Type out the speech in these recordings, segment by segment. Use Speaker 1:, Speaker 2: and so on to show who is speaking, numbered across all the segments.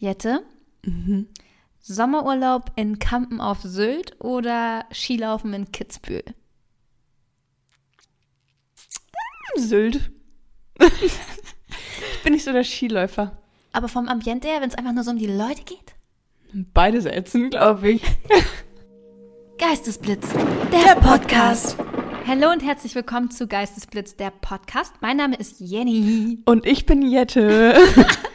Speaker 1: Jette,
Speaker 2: Mhm.
Speaker 1: Sommerurlaub in Kampen auf Sylt oder Skilaufen in Kitzbühel?
Speaker 2: Sylt. ich bin nicht so der Skiläufer.
Speaker 1: Aber vom Ambiente her, wenn es einfach nur so um die Leute geht?
Speaker 2: Beides ätzend, glaube ich.
Speaker 1: Geistesblitz, der, Podcast. Hallo und herzlich willkommen zu Geistesblitz, der Podcast. Mein Name ist Jenny.
Speaker 2: Und ich bin Jette.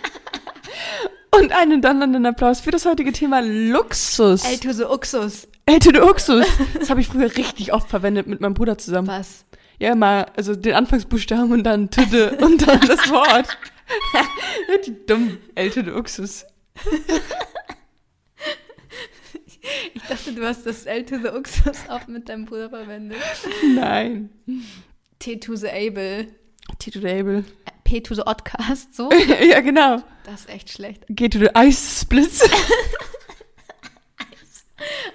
Speaker 2: Und einen donnernden Applaus für das heutige Thema Luxus.
Speaker 1: El Tuse Uxus.
Speaker 2: Ältere Luxus. Das habe ich früher richtig oft verwendet mit meinem Bruder zusammen.
Speaker 1: Was?
Speaker 2: Ja, immer, also den Anfangsbuchstaben und dann Tüte und dann das Wort. Richtig dumm. Ältere Luxus.
Speaker 1: Ich dachte, du hast das El Tuse Uxus auch mit deinem Bruder verwendet.
Speaker 2: Nein.
Speaker 1: T Tuse Able.
Speaker 2: Tito Abel.
Speaker 1: P Tuse Oddcast, so.
Speaker 2: ja, genau.
Speaker 1: Das ist echt schlecht.
Speaker 2: Geht to the Ice Splits.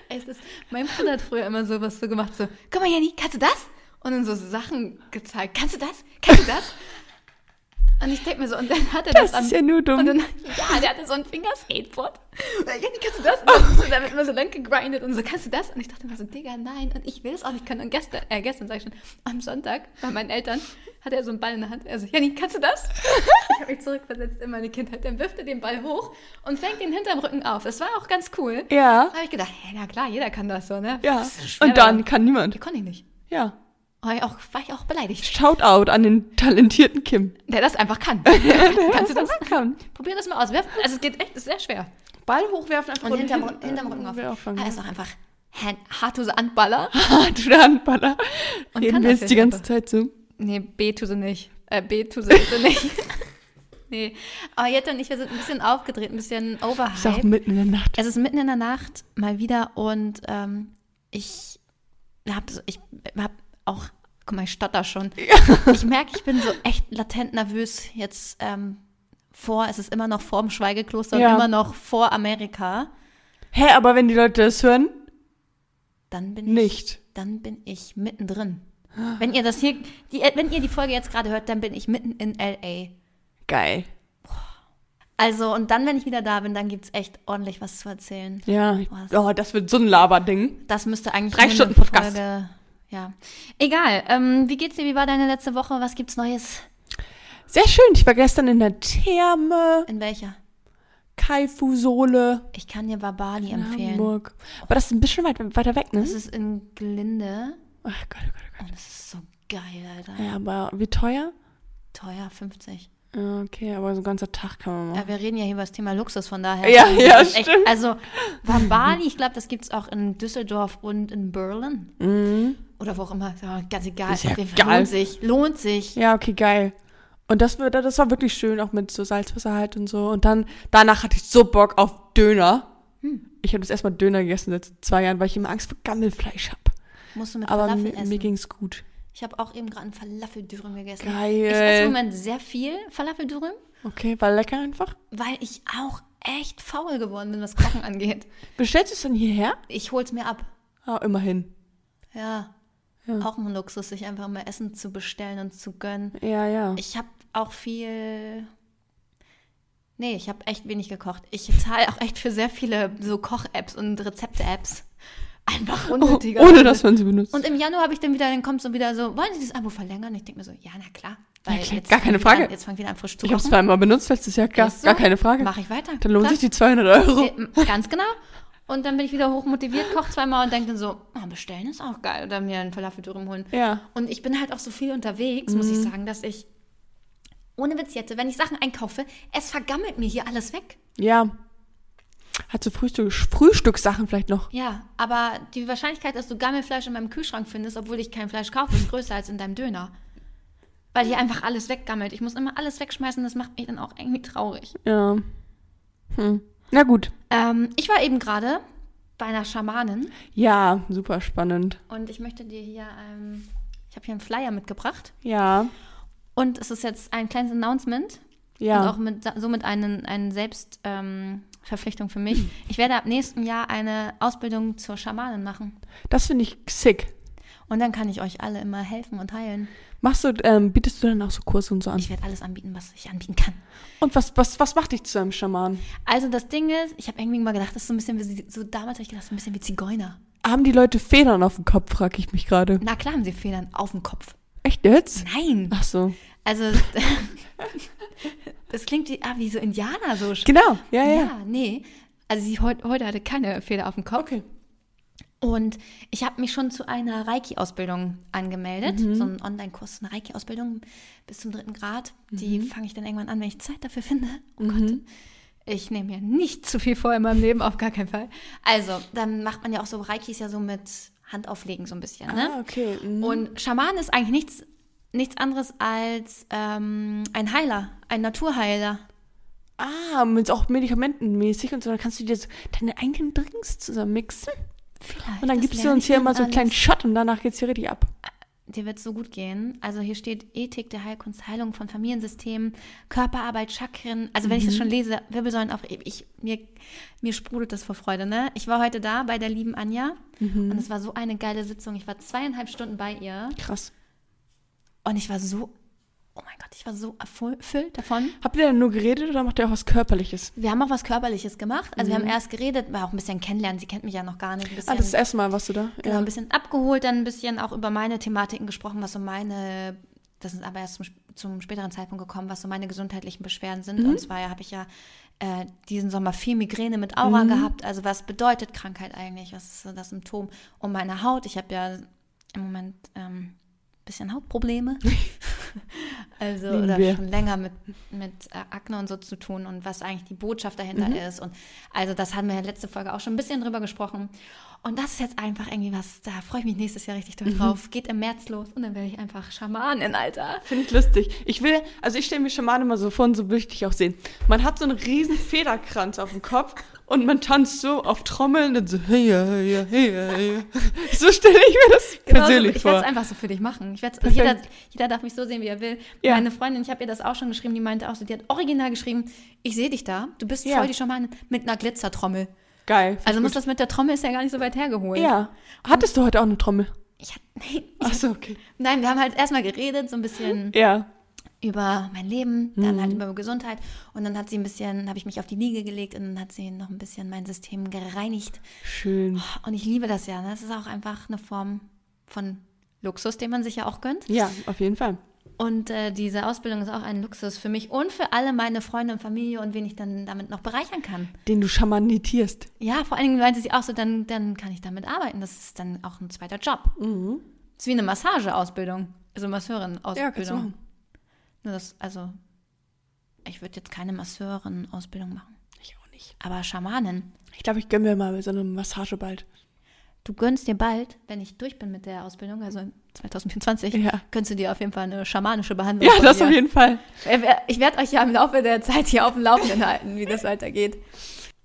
Speaker 1: Es ist, mein Bruder hat früher immer sowas so gemacht, so, guck mal Jenny, kannst du das? Und dann so Sachen gezeigt, kannst du das? Kannst du das? Und ich denke mir so, und dann hat er das,
Speaker 2: Das ist ja nur dumm.
Speaker 1: Und dann, ja, der hatte so ein Fingerskateboard. Und dann, Jenny, kannst du das? Und dann damit immer so lang gegrindet und so, kannst du das? Und ich dachte mir so, Digga, nein. Und ich will es auch nicht können. Und gestern, äh, gestern sag ich schon, am Sonntag bei meinen Eltern hatte er so einen Ball in der Hand. Er so, Jenny, kannst du das? ich habe mich zurückversetzt in meine Kindheit. Dann wirft er den Ball hoch und fängt ihn hinterm Rücken auf. Das war auch ganz cool.
Speaker 2: ja.
Speaker 1: Da habe ich gedacht, hä, na klar, jeder kann das so, ne?
Speaker 2: Ja. Und dann kann niemand.
Speaker 1: Die konnte ich nicht.
Speaker 2: Ja.
Speaker 1: War ich auch, war ich auch beleidigt.
Speaker 2: Shoutout an den talentierten Kim.
Speaker 1: Der das einfach kann. Kannst du das?
Speaker 2: Kann.
Speaker 1: Probier das mal aus. Werf, also es geht echt, ist sehr schwer.
Speaker 2: Ball hochwerfen einfach
Speaker 1: Und hinterm,
Speaker 2: hin-
Speaker 1: hinterm Rücken auf. Er ist auch einfach Hand, Hartuse Handballer.
Speaker 2: der Handballer.
Speaker 1: Und
Speaker 2: Reden
Speaker 1: kann das
Speaker 2: jetzt die
Speaker 1: jetzt
Speaker 2: ganze. Zeit so.
Speaker 1: Nee, B tue sie nicht. Äh, B tue sie nicht. nee. Aber Jette und ich, wir sind ein bisschen aufgedreht, ein bisschen
Speaker 2: Ist auch
Speaker 1: overhyped.
Speaker 2: mitten in der Nacht.
Speaker 1: Es ist mitten in der Nacht, mal wieder. Und ähm, ich habe ich hab auch, guck mal, ich stotter schon. Ich merke, ich bin so echt latent nervös jetzt ähm, vor, es ist immer noch vor dem Schweigekloster
Speaker 2: Ja.
Speaker 1: und immer noch vor Amerika.
Speaker 2: Hä, aber wenn die Leute das hören,
Speaker 1: Dann bin ich,
Speaker 2: nicht.
Speaker 1: dann bin ich mittendrin. Wenn ihr das hier, die, wenn ihr die Folge jetzt gerade hört, dann bin ich mitten in LA.
Speaker 2: Geil.
Speaker 1: Also, und dann, wenn ich wieder da bin, dann gibt's echt ordentlich was zu erzählen.
Speaker 2: Ja. ich-
Speaker 1: Was?
Speaker 2: Oh, das wird so ein Laberding.
Speaker 1: Das müsste eigentlich
Speaker 2: Drei Stunden Podcast.
Speaker 1: Folge, ja. Egal. Ähm, wie geht's dir? Wie war deine letzte Woche? Was gibt's Neues?
Speaker 2: Sehr schön. Ich war gestern in der Therme,
Speaker 1: In welcher?
Speaker 2: Kaifu-Sohle
Speaker 1: Ich kann dir Babali
Speaker 2: in
Speaker 1: empfehlen.
Speaker 2: Hamburg. Aber das ist ein bisschen weit, weiter weg, ne?
Speaker 1: Das ist in Glinde.
Speaker 2: Ach Gott, oh Gott, oh
Speaker 1: Und das ist so geil, Alter.
Speaker 2: Gott. Ja, aber wie teuer?
Speaker 1: Teuer, 50.
Speaker 2: Ja, okay, aber so ein ganzer Tag kann man machen.
Speaker 1: Ja, wir reden ja hier über das Thema Luxus, von daher.
Speaker 2: Ja,
Speaker 1: Also,
Speaker 2: ja,
Speaker 1: ist echt,
Speaker 2: stimmt.
Speaker 1: Also, Babali, ich glaube, das gibt's auch in Düsseldorf und in Berlin.
Speaker 2: Mhm.
Speaker 1: Oder wo auch immer. Ja, ganz egal.
Speaker 2: Ist ja.
Speaker 1: Lohnt sich. Lohnt sich.
Speaker 2: Ja, okay, geil. Und das, wird, das war wirklich schön, auch mit so Salzwasser halt und so. Und dann, danach hatte ich so Bock auf Döner.
Speaker 1: Hm.
Speaker 2: Ich habe das erstmal Döner gegessen seit zwei Jahren, weil ich immer Angst vor Gammelfleisch habe.
Speaker 1: Musst du mit
Speaker 2: Aber
Speaker 1: Falafel
Speaker 2: mir,
Speaker 1: essen.
Speaker 2: mir ging's gut.
Speaker 1: Ich habe auch eben gerade einen Falafeldürüm gegessen.
Speaker 2: Geil.
Speaker 1: Ich esse im Moment sehr viel Falafeldürüm,
Speaker 2: Okay, war lecker einfach.
Speaker 1: weil ich auch echt faul geworden bin, was Kochen angeht.
Speaker 2: Bestellst du es dann hierher?
Speaker 1: Ich hol's mir ab.
Speaker 2: Ah, immerhin.
Speaker 1: Ja.
Speaker 2: Ja.
Speaker 1: Auch ein Luxus, sich einfach mal Essen zu bestellen und zu gönnen.
Speaker 2: Ja, ja.
Speaker 1: Ich habe auch viel. Nee, ich habe echt wenig gekocht. Ich zahle auch echt für sehr viele so Koch-Apps und Rezepte-Apps. Einfach unnötiger.
Speaker 2: Oh, ohne dass man sie benutzt.
Speaker 1: Und im Januar habe ich dann wieder, dann kommt so wieder so, wollen Sie das Abo verlängern? Ich denke mir so, ja, na klar.
Speaker 2: Ja, klar,
Speaker 1: jetzt
Speaker 2: gar keine Frage.
Speaker 1: An, jetzt fang ich wieder an, frisch zu
Speaker 2: ich habe es zweimal benutzt letztes Jahr, gar,
Speaker 1: so.
Speaker 2: gar keine Frage.
Speaker 1: Mache ich weiter.
Speaker 2: Dann lohnt
Speaker 1: Klar.
Speaker 2: sich die 200 Euro.
Speaker 1: Ganz genau. Und dann bin ich wieder hochmotiviert, koche zweimal und denke dann so, ah, bestellen ist auch geil. Oder mir einen Falafeldürüm holen.
Speaker 2: Ja.
Speaker 1: Und ich bin halt auch so viel unterwegs, muss ich
Speaker 2: Mhm.
Speaker 1: sagen, dass ich, ohne Witz jetzt, wenn ich Sachen einkaufe, es vergammelt mir hier alles weg.
Speaker 2: Ja. Hat so Frühstück, Frühstückssachen vielleicht noch.
Speaker 1: Ja, aber die Wahrscheinlichkeit, dass du Gammelfleisch in meinem Kühlschrank findest, obwohl ich kein Fleisch kaufe, ist größer als in deinem Döner. Weil hier einfach alles weggammelt. Ich muss immer alles wegschmeißen, das macht mich dann auch irgendwie traurig.
Speaker 2: Ja. Hm. Na gut.
Speaker 1: Ähm, ich war eben gerade bei einer Schamanin
Speaker 2: Ja, super spannend.
Speaker 1: und ich möchte dir hier, ähm, ich habe hier einen Flyer mitgebracht.
Speaker 2: Ja.
Speaker 1: Und es ist jetzt ein kleines Announcement
Speaker 2: Ja.
Speaker 1: und auch mit, somit eine, eine Selbstverpflichtung ähm, für mich. Ich werde ab nächstem Jahr eine Ausbildung zur Schamanin machen.
Speaker 2: Das finde ich sick.
Speaker 1: Und dann kann ich euch alle immer helfen und heilen.
Speaker 2: Machst du, ähm, bietest du dann auch so Kurse und so an?
Speaker 1: Ich werde alles anbieten, was ich anbieten kann.
Speaker 2: Und was, was, was macht dich zu einem Schaman?
Speaker 1: Also das Ding ist, ich habe irgendwie mal gedacht, das ist so ein bisschen wie, so damals habe ich gedacht, so ein bisschen wie Zigeuner.
Speaker 2: Haben die Leute Federn auf dem Kopf, frage ich mich gerade.
Speaker 1: Na klar haben sie Federn auf dem Kopf.
Speaker 2: Echt jetzt?
Speaker 1: Nein.
Speaker 2: Ach so.
Speaker 1: Also das klingt wie, ah, wie so Indianer so.
Speaker 2: Genau, ja, ja.
Speaker 1: Ja, nee. Also sie heute, heute hatte keine Feder auf dem Kopf.
Speaker 2: Okay.
Speaker 1: Und ich habe mich schon zu einer Reiki-Ausbildung angemeldet. So einen Online-Kurs, eine Reiki-Ausbildung bis zum dritten Grad. Die fange ich dann irgendwann an, wenn ich Zeit dafür finde. Oh Gott. Ich nehme mir nicht zu viel vor in meinem Leben, auf gar keinen Fall. Also, dann macht man ja auch so, Reiki ist ja so mit Handauflegen so ein bisschen, ne?
Speaker 2: Ah, okay. Mhm.
Speaker 1: Und Schaman ist eigentlich nichts, nichts anderes als ähm, ein Heiler, ein Naturheiler.
Speaker 2: Ah, mit auch medikamentenmäßig und so, dann kannst du dir so deine eigenen Drinks zusammen mixen.
Speaker 1: Vielleicht.
Speaker 2: Und dann gibst du uns hier immer so einen kleinen Shot und danach geht's hier richtig ab.
Speaker 1: Dir wird so gut gehen. Also hier steht Ethik der Heilkunst, Heilung von Familiensystemen, Körperarbeit, Chakren. Also wenn ich das schon lese, Wirbelsäulen auf, ich, mir, mir sprudelt das vor Freude. Ne? Ich war heute da bei der lieben Anja und es war so eine geile Sitzung. Ich war zweieinhalb Stunden bei ihr
Speaker 2: Krass.
Speaker 1: und ich war so, oh mein Gott, ich war so erfüllt davon.
Speaker 2: Habt ihr denn nur geredet oder macht ihr auch was Körperliches?
Speaker 1: Wir haben auch was Körperliches gemacht. Also wir haben erst geredet, war auch ein bisschen kennenlernen. Sie kennt mich ja noch gar nicht. Ein bisschen,
Speaker 2: Ah, das ist das erste Mal warst du da?
Speaker 1: Genau, ein bisschen abgeholt, dann ein bisschen auch über meine Thematiken gesprochen, was so meine, das ist aber erst zum, zum späteren Zeitpunkt gekommen, was so meine gesundheitlichen Beschwerden sind. Und zwar habe ich ja äh, diesen Sommer viel Migräne mit Aura gehabt. Also was bedeutet Krankheit eigentlich? Was ist so das Symptom um meine Haut? Ich habe ja im Moment ähm, bisschen Hautprobleme. also
Speaker 2: Lieben
Speaker 1: oder
Speaker 2: wir.
Speaker 1: schon länger mit, mit äh, Akne und so zu tun und was eigentlich die Botschaft dahinter
Speaker 2: Mhm.
Speaker 1: ist. Und also das haben wir ja letzte Folge auch schon ein bisschen drüber gesprochen. Und das ist jetzt einfach irgendwie was, da freue ich mich nächstes Jahr richtig
Speaker 2: Mhm.
Speaker 1: drauf. Geht im März los und dann werde ich einfach Schamanin, Alter.
Speaker 2: Finde ich lustig. Ich will, also ich stelle mir Schamane immer so vor und so will ich dich auch sehen. Man hat so einen riesen Federkranz auf dem Kopf und man tanzt so auf Trommeln und so, hey, hey, hey, hey. So stelle ich mir das
Speaker 1: Genau so,
Speaker 2: persönlich
Speaker 1: ich werde
Speaker 2: vor.
Speaker 1: es einfach so für dich machen. Ich
Speaker 2: Perfekt.
Speaker 1: jeder, jeder darf mich so sehen, wie er will.
Speaker 2: Ja.
Speaker 1: Meine Freundin, ich habe ihr das auch schon geschrieben, die meinte auch so, die hat original geschrieben, ich sehe dich da, du bist
Speaker 2: Ja.
Speaker 1: voll die Schamanin mit einer Glitzertrommel.
Speaker 2: Geil.
Speaker 1: Also muss das mit der Trommel ist ja gar nicht so weit hergeholt.
Speaker 2: Ja. Hattest du heute auch eine Trommel?
Speaker 1: Ich nein, ich
Speaker 2: Ach so, okay.
Speaker 1: Nein, wir haben halt erstmal geredet, so ein bisschen
Speaker 2: Ja.
Speaker 1: über mein Leben, dann
Speaker 2: Mhm.
Speaker 1: halt über Gesundheit. Und dann hat sie ein bisschen, habe ich mich auf die Liege gelegt und dann hat sie noch ein bisschen mein System gereinigt.
Speaker 2: Schön.
Speaker 1: Und ich liebe das ja. Ne? Das ist auch einfach eine Form von Luxus, den man sich ja auch gönnt.
Speaker 2: Ja, auf jeden Fall.
Speaker 1: Und äh, diese Ausbildung ist auch ein Luxus für mich und für alle meine Freunde und Familie und wen ich dann damit noch bereichern kann.
Speaker 2: Den du schamanitierst.
Speaker 1: Ja, vor allen Dingen meinte sie auch so, dann, dann kann ich damit arbeiten. Das ist dann auch ein zweiter Job.
Speaker 2: Mhm.
Speaker 1: Das ist wie eine Massageausbildung, also
Speaker 2: Ja,
Speaker 1: Masseurin-Ausbildung.
Speaker 2: machen.
Speaker 1: Nur das, also, ich würde jetzt keine Masseurin-Ausbildung machen.
Speaker 2: Ich auch nicht.
Speaker 1: Aber Schamanin,
Speaker 2: Ich glaube, ich gönne mir mal so eine Massage bald.
Speaker 1: Du gönnst dir bald, wenn ich durch bin mit der Ausbildung, also 2024,
Speaker 2: Ja.
Speaker 1: gönnst du dir auf jeden Fall eine schamanische Behandlung.
Speaker 2: Ja, das auf jeden Fall.
Speaker 1: Ich werde euch ja im Laufe der Zeit hier auf dem Laufenden halten, wie das weitergeht.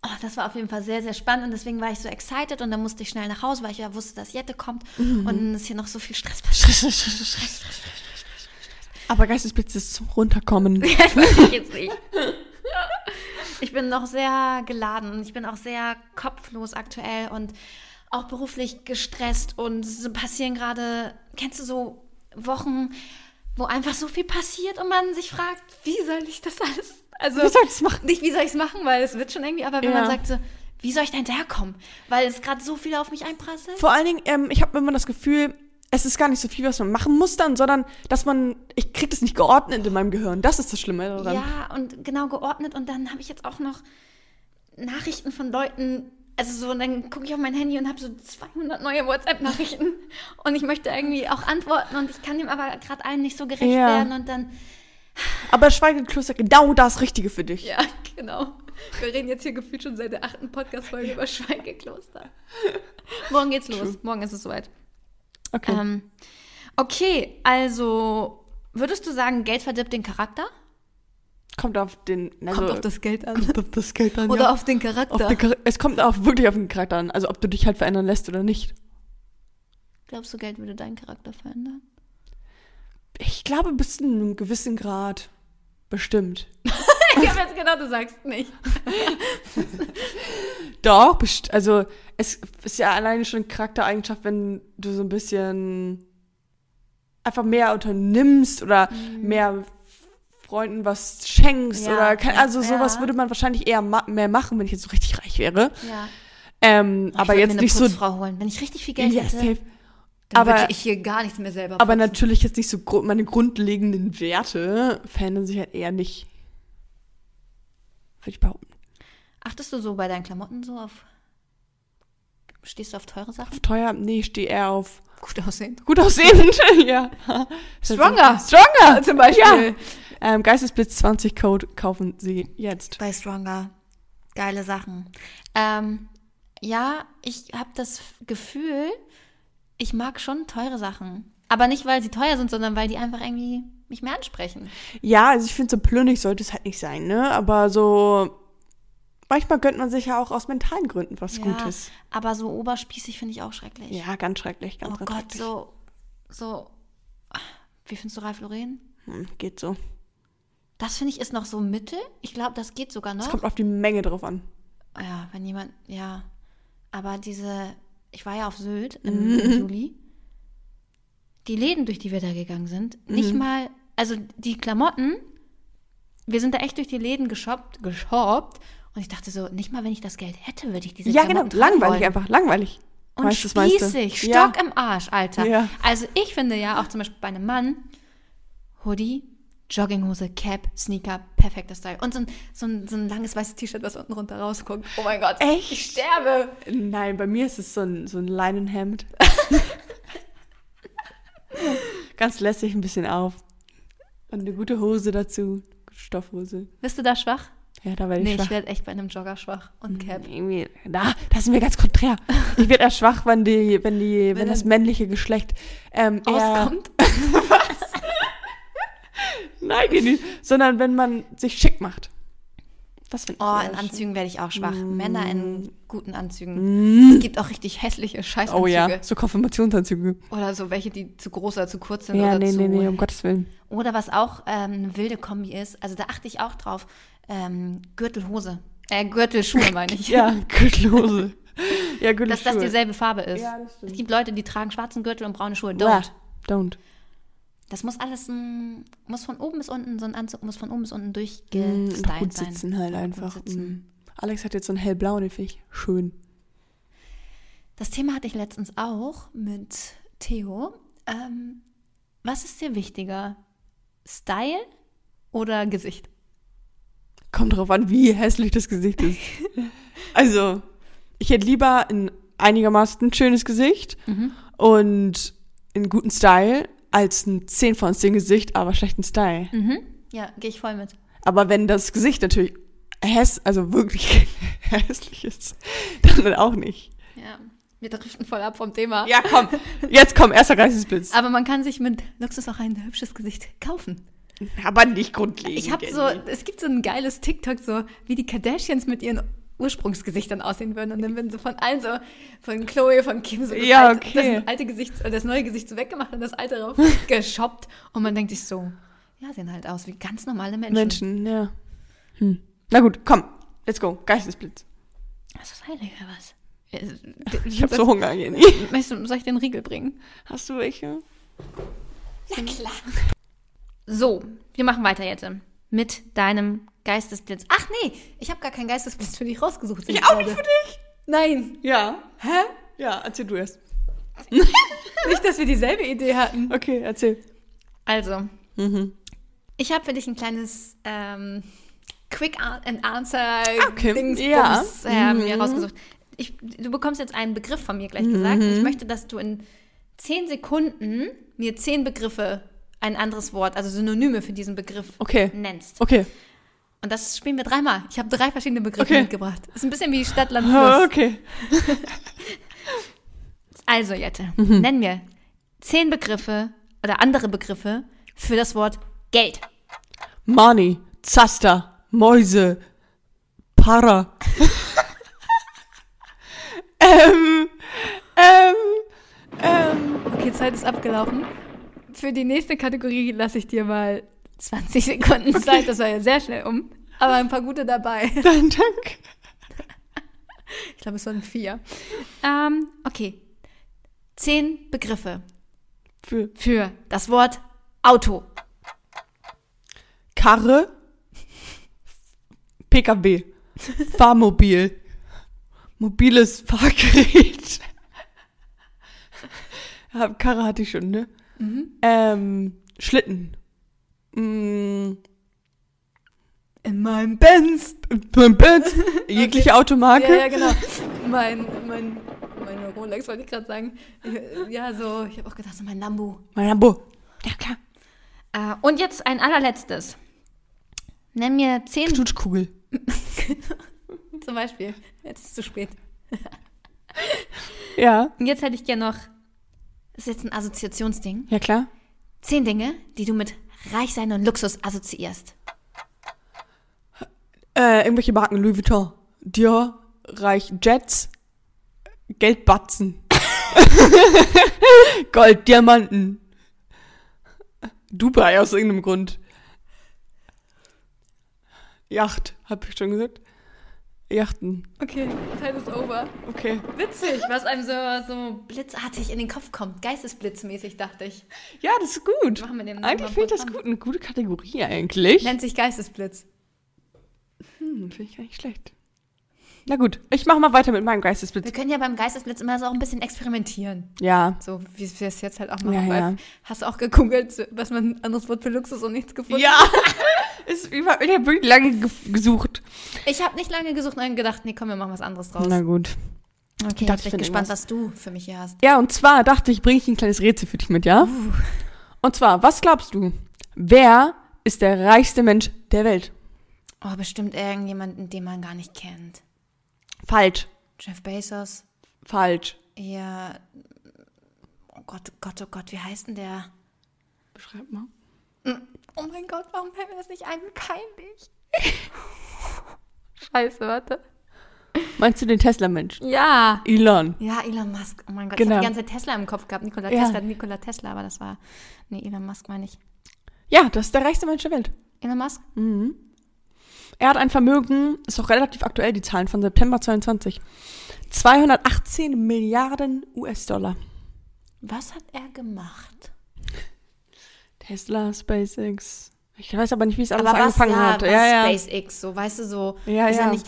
Speaker 1: Oh, das war auf jeden Fall sehr, sehr spannend und deswegen war ich so excited und dann musste ich schnell nach Hause, weil ich ja wusste, dass Jette kommt und dann ist hier noch so viel Stress passiert.
Speaker 2: Aber Geistesblitz ist zum Runterkommen.
Speaker 1: Das weiß ich jetzt nicht. Ich bin noch sehr geladen und ich bin auch sehr kopflos aktuell und auch beruflich gestresst und es passieren gerade, kennst du so Wochen, wo einfach so viel passiert und man sich fragt, wie soll ich das alles, also
Speaker 2: Wie soll ich das machen?
Speaker 1: nicht wie soll ich es machen, weil es wird schon irgendwie, aber wenn
Speaker 2: Ja.
Speaker 1: man sagt so, wie soll ich da hinterherkommen, weil es gerade so viel auf mich einprasselt.
Speaker 2: Vor allen Dingen, ähm, ich habe immer das Gefühl, es ist gar nicht so viel, was man machen muss dann, sondern dass man, ich krieg das nicht geordnet in meinem Gehirn. Das ist das Schlimme daran.
Speaker 1: Ja, und genau geordnet. Und dann habe ich jetzt auch noch Nachrichten von Leuten. Also so, und dann gucke ich auf mein Handy und habe so 200 neue WhatsApp-Nachrichten. Und ich möchte irgendwie auch antworten und ich kann dem aber gerade allen nicht so gerecht
Speaker 2: Ja.
Speaker 1: werden. Und dann,
Speaker 2: Aber Schweigekloster, genau das Richtige für dich.
Speaker 1: ja, genau. Wir reden jetzt hier gefühlt schon seit der achten Podcast-Folge über Schweigekloster. Morgen geht's los. Morgen ist es soweit.
Speaker 2: Okay.
Speaker 1: Ähm, okay, also würdest du sagen, Geld verdirbt den Charakter?
Speaker 2: Kommt auf den, also,
Speaker 1: Kommt auf das Geld an.
Speaker 2: kommt auf das Geld an.
Speaker 1: Oder
Speaker 2: ja.
Speaker 1: auf den Charakter.
Speaker 2: auf den Es kommt auch wirklich auf den Charakter an. Also ob du dich halt verändern lässt oder nicht.
Speaker 1: Glaubst du, Geld würde deinen Charakter verändern?
Speaker 2: Ich glaube, bis zu einem gewissen Grad. Bestimmt.
Speaker 1: Ich habe jetzt gedacht, du sagst nicht.
Speaker 2: Doch, best also es ist ja alleine schon eine Charaktereigenschaft, wenn du so ein bisschen einfach mehr unternimmst oder mehr Freunden was schenkst
Speaker 1: Ja,
Speaker 2: oder
Speaker 1: ja,
Speaker 2: also sowas
Speaker 1: ja.
Speaker 2: würde man wahrscheinlich eher ma mehr machen, wenn ich jetzt so richtig reich wäre.
Speaker 1: Ja.
Speaker 2: Ähm,
Speaker 1: Oh,
Speaker 2: aber jetzt nicht so.
Speaker 1: Putzfrau holen. Wenn ich richtig viel Geld
Speaker 2: Ja,
Speaker 1: hätte,
Speaker 2: safe.
Speaker 1: dann
Speaker 2: Aber-
Speaker 1: würde ich hier gar nichts mehr selber
Speaker 2: Aber
Speaker 1: putzen.
Speaker 2: natürlich jetzt nicht so meine grundlegenden Werte verändern sich halt eher nicht. Würde ich behaupten.
Speaker 1: Achtest du so bei deinen Klamotten so auf... Stehst du auf teure Sachen?
Speaker 2: Auf teuer, nee, ich stehe eher auf
Speaker 1: Gut aussehen.
Speaker 2: gut aussehend. ja.
Speaker 1: Stronger.
Speaker 2: Stronger.
Speaker 1: Zum Beispiel.
Speaker 2: Ja. Ähm, Geistesblitz 20 Code kaufen Sie jetzt.
Speaker 1: Bei Stronger. Geile Sachen. Ähm, ja, ich habe das Gefühl, ich mag schon teure Sachen. Aber nicht, weil sie teuer sind, sondern weil die einfach irgendwie mich mehr ansprechen.
Speaker 2: Ja, also ich finde, so plünnig sollte es halt nicht sein, ne? Aber so. Manchmal gönnt man sich ja auch aus mentalen Gründen was
Speaker 1: Ja,
Speaker 2: Gutes.
Speaker 1: Aber so oberspießig finde ich auch schrecklich.
Speaker 2: Ja, ganz schrecklich, ganz,
Speaker 1: oh
Speaker 2: ganz
Speaker 1: Gott,
Speaker 2: schrecklich.
Speaker 1: so, so. Wie findest du Ralf Lauren?
Speaker 2: Hm, geht so.
Speaker 1: Das finde ich ist noch so Mittel. Ich glaube, das geht sogar
Speaker 2: Es
Speaker 1: noch.
Speaker 2: kommt auf die Menge drauf an.
Speaker 1: Ja, wenn jemand, ja. Aber diese, ich war ja auf Sylt im, im Juli. Die Läden, durch die wir da gegangen sind, nicht mal, also die Klamotten, wir sind da echt durch die Läden geshoppt, geshoppt. Und ich dachte so, nicht mal wenn ich das Geld hätte, würde ich diese
Speaker 2: Ja, genau.
Speaker 1: Klamotten tragen
Speaker 2: Langweilig
Speaker 1: wollen.
Speaker 2: einfach. Langweilig.
Speaker 1: Und
Speaker 2: meiste.
Speaker 1: spießig, Stock
Speaker 2: Ja.
Speaker 1: im Arsch, Alter.
Speaker 2: Ja.
Speaker 1: Also ich finde ja auch zum Beispiel bei einem Mann, Hoodie, Jogginghose, Cap, Sneaker, perfekter Style. Und so ein, so ein, so ein langes weißes T-Shirt, was unten runter rausguckt. Oh mein Gott.
Speaker 2: Echt?
Speaker 1: Ich sterbe.
Speaker 2: Nein, bei mir ist es so ein, so ein Leinenhemd. Ganz lässig ein bisschen auf. Und eine gute Hose dazu. Stoffhose.
Speaker 1: Bist du da schwach?
Speaker 2: Ja, da werde ich
Speaker 1: Nee, ich
Speaker 2: schwach.
Speaker 1: werde echt bei einem Jogger schwach und Cap.
Speaker 2: Irgendwie, da, das sind wir ganz konträr. Ich werde erst schwach, wenn die, wenn die, wenn,
Speaker 1: Wenn
Speaker 2: das männliche Geschlecht ähm,
Speaker 1: Auskommt.
Speaker 2: nein, geht nicht, sondern wenn man sich schick macht. Das finde ich
Speaker 1: Oh, in
Speaker 2: schön.
Speaker 1: Anzügen werde ich auch schwach. Männer in guten Anzügen.
Speaker 2: Mm.
Speaker 1: Es gibt auch richtig hässliche Scheißanzüge.
Speaker 2: Oh ja, so Konfirmationsanzüge.
Speaker 1: Oder so welche, die zu groß oder zu kurz sind.
Speaker 2: Ja,
Speaker 1: oder
Speaker 2: nee,
Speaker 1: zu
Speaker 2: nee, nee, um Gottes Willen.
Speaker 1: Oder was auch ähm, eine wilde Kombi ist, also da achte ich auch drauf, ähm, Gürtelhose. Äh, Gürtelschuhe meine ich.
Speaker 2: Ja, Gürtelhose. Ja, Gürtelschuhe.
Speaker 1: Dass das dieselbe Farbe ist.
Speaker 2: Ja, das stimmt.
Speaker 1: es gibt Leute, die tragen schwarzen Gürtel und braune Schuhe. Don't.
Speaker 2: Don't.
Speaker 1: Das muss alles, ein, muss von oben bis unten, so ein Anzug muss von oben bis unten
Speaker 2: Mm,
Speaker 1: durchgestylt
Speaker 2: und gut
Speaker 1: sein.
Speaker 2: sitzen halt einfach.
Speaker 1: Sitzen.
Speaker 2: Mm. Alex hat jetzt so ein hellblau, den finde ich schön.
Speaker 1: Das Thema hatte ich letztens auch mit Theo. Ähm, was ist dir wichtiger? Style oder Gesicht?
Speaker 2: Kommt drauf an, wie hässlich das Gesicht ist. also, ich hätte lieber ein einigermaßen schönes Gesicht
Speaker 1: Mhm.
Speaker 2: und einen guten Style als ein 10 von 10 Gesicht, aber schlechten Style.
Speaker 1: Mhm. Ja, gehe ich voll mit.
Speaker 2: Aber wenn das Gesicht natürlich häss, also wirklich hässlich ist, dann auch nicht.
Speaker 1: Ja, wir driften voll ab vom Thema.
Speaker 2: Ja, komm. Jetzt komm, erster Geistesblitz.
Speaker 1: Aber man kann sich mit Luxus auch ein hübsches Gesicht kaufen.
Speaker 2: Aber nicht grundlegend.
Speaker 1: Ich habe so, es gibt so ein geiles TikTok, so wie die Kardashians mit ihren Ursprungsgesichtern aussehen würden. Und dann werden so von allen so, von Chloe, von Kim, so das,
Speaker 2: Ja,
Speaker 1: alte,
Speaker 2: okay.
Speaker 1: das alte Gesicht, das neue Gesicht so weggemacht und das alte drauf geshoppt. Und man denkt sich so, ja, sehen halt aus wie ganz normale Menschen.
Speaker 2: Menschen, ja. Hm. Na gut, komm. Let's go. Geistesblitz.
Speaker 1: Was ist heilig oder was?
Speaker 2: Ich habe so Hunger, Jenny.
Speaker 1: Möchtest du, soll ich den Riegel bringen?
Speaker 2: Hast du welche?
Speaker 1: Na klar. So, wir machen weiter jetzt mit deinem Geistesblitz. Ach nee, ich habe gar keinen Geistesblitz für dich rausgesucht. sehe
Speaker 2: Ich auch nicht für dich.
Speaker 1: Nein.
Speaker 2: Ja.
Speaker 1: Hä?
Speaker 2: Ja, erzähl du erst.
Speaker 1: Nicht, dass wir dieselbe Idee hatten.
Speaker 2: Okay, erzähl.
Speaker 1: Also,
Speaker 2: Mhm.
Speaker 1: ich habe für dich ein kleines ähm, Quick An- and Answer
Speaker 2: Okay,
Speaker 1: Dings
Speaker 2: ja.
Speaker 1: Bums, ähm, mir
Speaker 2: Mhm.
Speaker 1: rausgesucht. Ich, du bekommst jetzt einen Begriff von mir gleich gesagt.
Speaker 2: Mhm.
Speaker 1: Ich möchte, dass du in zehn Sekunden mir zehn Begriffe, ein anderes Wort, also Synonyme für diesen Begriff
Speaker 2: Okay.
Speaker 1: nennst.
Speaker 2: Okay.
Speaker 1: Und das spielen wir dreimal. Ich habe drei verschiedene Begriffe
Speaker 2: Okay.
Speaker 1: mitgebracht. Ist ein bisschen wie Stadt, Land,
Speaker 2: Ah. Okay.
Speaker 1: Also, Jette,
Speaker 2: Mhm.
Speaker 1: nenn mir zehn Begriffe oder andere Begriffe für das Wort Geld.
Speaker 2: Money, Zaster, Mäuse, Para. ähm, ähm, ähm.
Speaker 1: Okay, Zeit ist abgelaufen. Für die nächste Kategorie lasse ich dir mal 20 Sekunden Zeit. Das war ja sehr schnell um. Aber ein paar gute dabei.
Speaker 2: Dann danke.
Speaker 1: Ich glaube, es waren vier. Ähm, okay. Zehn Begriffe
Speaker 2: Für
Speaker 1: für das Wort Auto.
Speaker 2: Karre, PKW, Fahrmobil, mobiles Fahrgerät. Karre hatte ich schon, ne? Ähm, Schlitten. Mm,
Speaker 1: In meinem Benz.
Speaker 2: Benz, jegliche Automarke.
Speaker 1: Ja, ja, genau. Mein, mein, meine Rolex wollte ich gerade sagen. Ja, so, ich habe auch gedacht, so mein Lambo.
Speaker 2: Mein Lambo. Ja, klar.
Speaker 1: Äh, und jetzt ein allerletztes. Nenn mir zehn,
Speaker 2: Knutschkugel.
Speaker 1: zum Beispiel. Jetzt ist es zu spät.
Speaker 2: Ja,
Speaker 1: Und jetzt hätte ich gerne noch, ist jetzt ein Assoziationsding.
Speaker 2: ja klar.
Speaker 1: Zehn Dinge, die du mit Reichsein und Luxus assoziierst.
Speaker 2: Äh, irgendwelche Marken, Louis Vuitton, Dior, Reich, Jets, Geldbatzen, Gold, Diamanten, Dubai aus irgendeinem Grund. Yacht, hab ich schon gesagt. Yachten,
Speaker 1: Okay, Zeit ist over.
Speaker 2: okay.
Speaker 1: Witzig, was einem so, so blitzartig in den Kopf kommt. Geistesblitzmäßig, dachte ich.
Speaker 2: Ja, das ist gut.
Speaker 1: Machen wir dem
Speaker 2: Eigentlich finde ich das gut, eine gute Kategorie eigentlich.
Speaker 1: Nennt sich Geistesblitz.
Speaker 2: Hm, finde ich gar nicht schlecht. Na gut, ich mache mal weiter mit meinem
Speaker 1: Wir
Speaker 2: Geistesblitz.
Speaker 1: können ja beim Geistesblitz immer so auch ein bisschen experimentieren.
Speaker 2: Ja,
Speaker 1: So wie wir es jetzt halt auch machen.
Speaker 2: Ja, ja.
Speaker 1: Hast du auch gegoogelt, was man anderes Wort für Luxus und nichts gefunden?
Speaker 2: Ja, ist, ich habe wirklich lange ge gesucht.
Speaker 1: Ich habe nicht lange gesucht und gedacht, nee, komm, wir machen was anderes draus.
Speaker 2: Na gut.
Speaker 1: okay,
Speaker 2: dachte, ich
Speaker 1: bin gespannt,
Speaker 2: irgendwas.
Speaker 1: was du für mich hier hast.
Speaker 2: Ja, und zwar dachte ich, bringe ich ein kleines Rätsel für dich mit, ja? Und zwar, was glaubst du? Wer ist der reichste Mensch der Welt?
Speaker 1: Oh, bestimmt irgendjemanden, den man gar nicht kennt.
Speaker 2: Falsch.
Speaker 1: Jeff Bezos.
Speaker 2: Falsch.
Speaker 1: Ja. Oh Gott, oh Gott, oh Gott, wie heißt denn der?
Speaker 2: Beschreib mal.
Speaker 1: Oh mein Gott, warum fällt mir das nicht ein? Peinlich. Scheiße, warte.
Speaker 2: Meinst du den Tesla-Mensch?
Speaker 1: Ja.
Speaker 2: Elon.
Speaker 1: Ja, Elon Musk. Oh mein Gott,
Speaker 2: Genau.
Speaker 1: ich habe die ganze Zeit Tesla im Kopf gehabt. Nikola
Speaker 2: Ja.
Speaker 1: Tesla, Nikola Tesla, aber das war. Nee, Elon Musk meine ich.
Speaker 2: Ja, das ist der reichste Mensch der Welt.
Speaker 1: Elon Musk?
Speaker 2: Er hat ein Vermögen, ist auch relativ aktuell, die Zahlen von September 22. 218 Milliarden US-Dollar.
Speaker 1: Was hat er gemacht?
Speaker 2: Tesla, SpaceX. Ich weiß aber nicht, wie es alles
Speaker 1: aber was,
Speaker 2: angefangen
Speaker 1: ja,
Speaker 2: hat.
Speaker 1: was
Speaker 2: Ja, ja.
Speaker 1: SpaceX, so, weißt du, so.
Speaker 2: Ja,
Speaker 1: ist ja
Speaker 2: ja.
Speaker 1: nicht.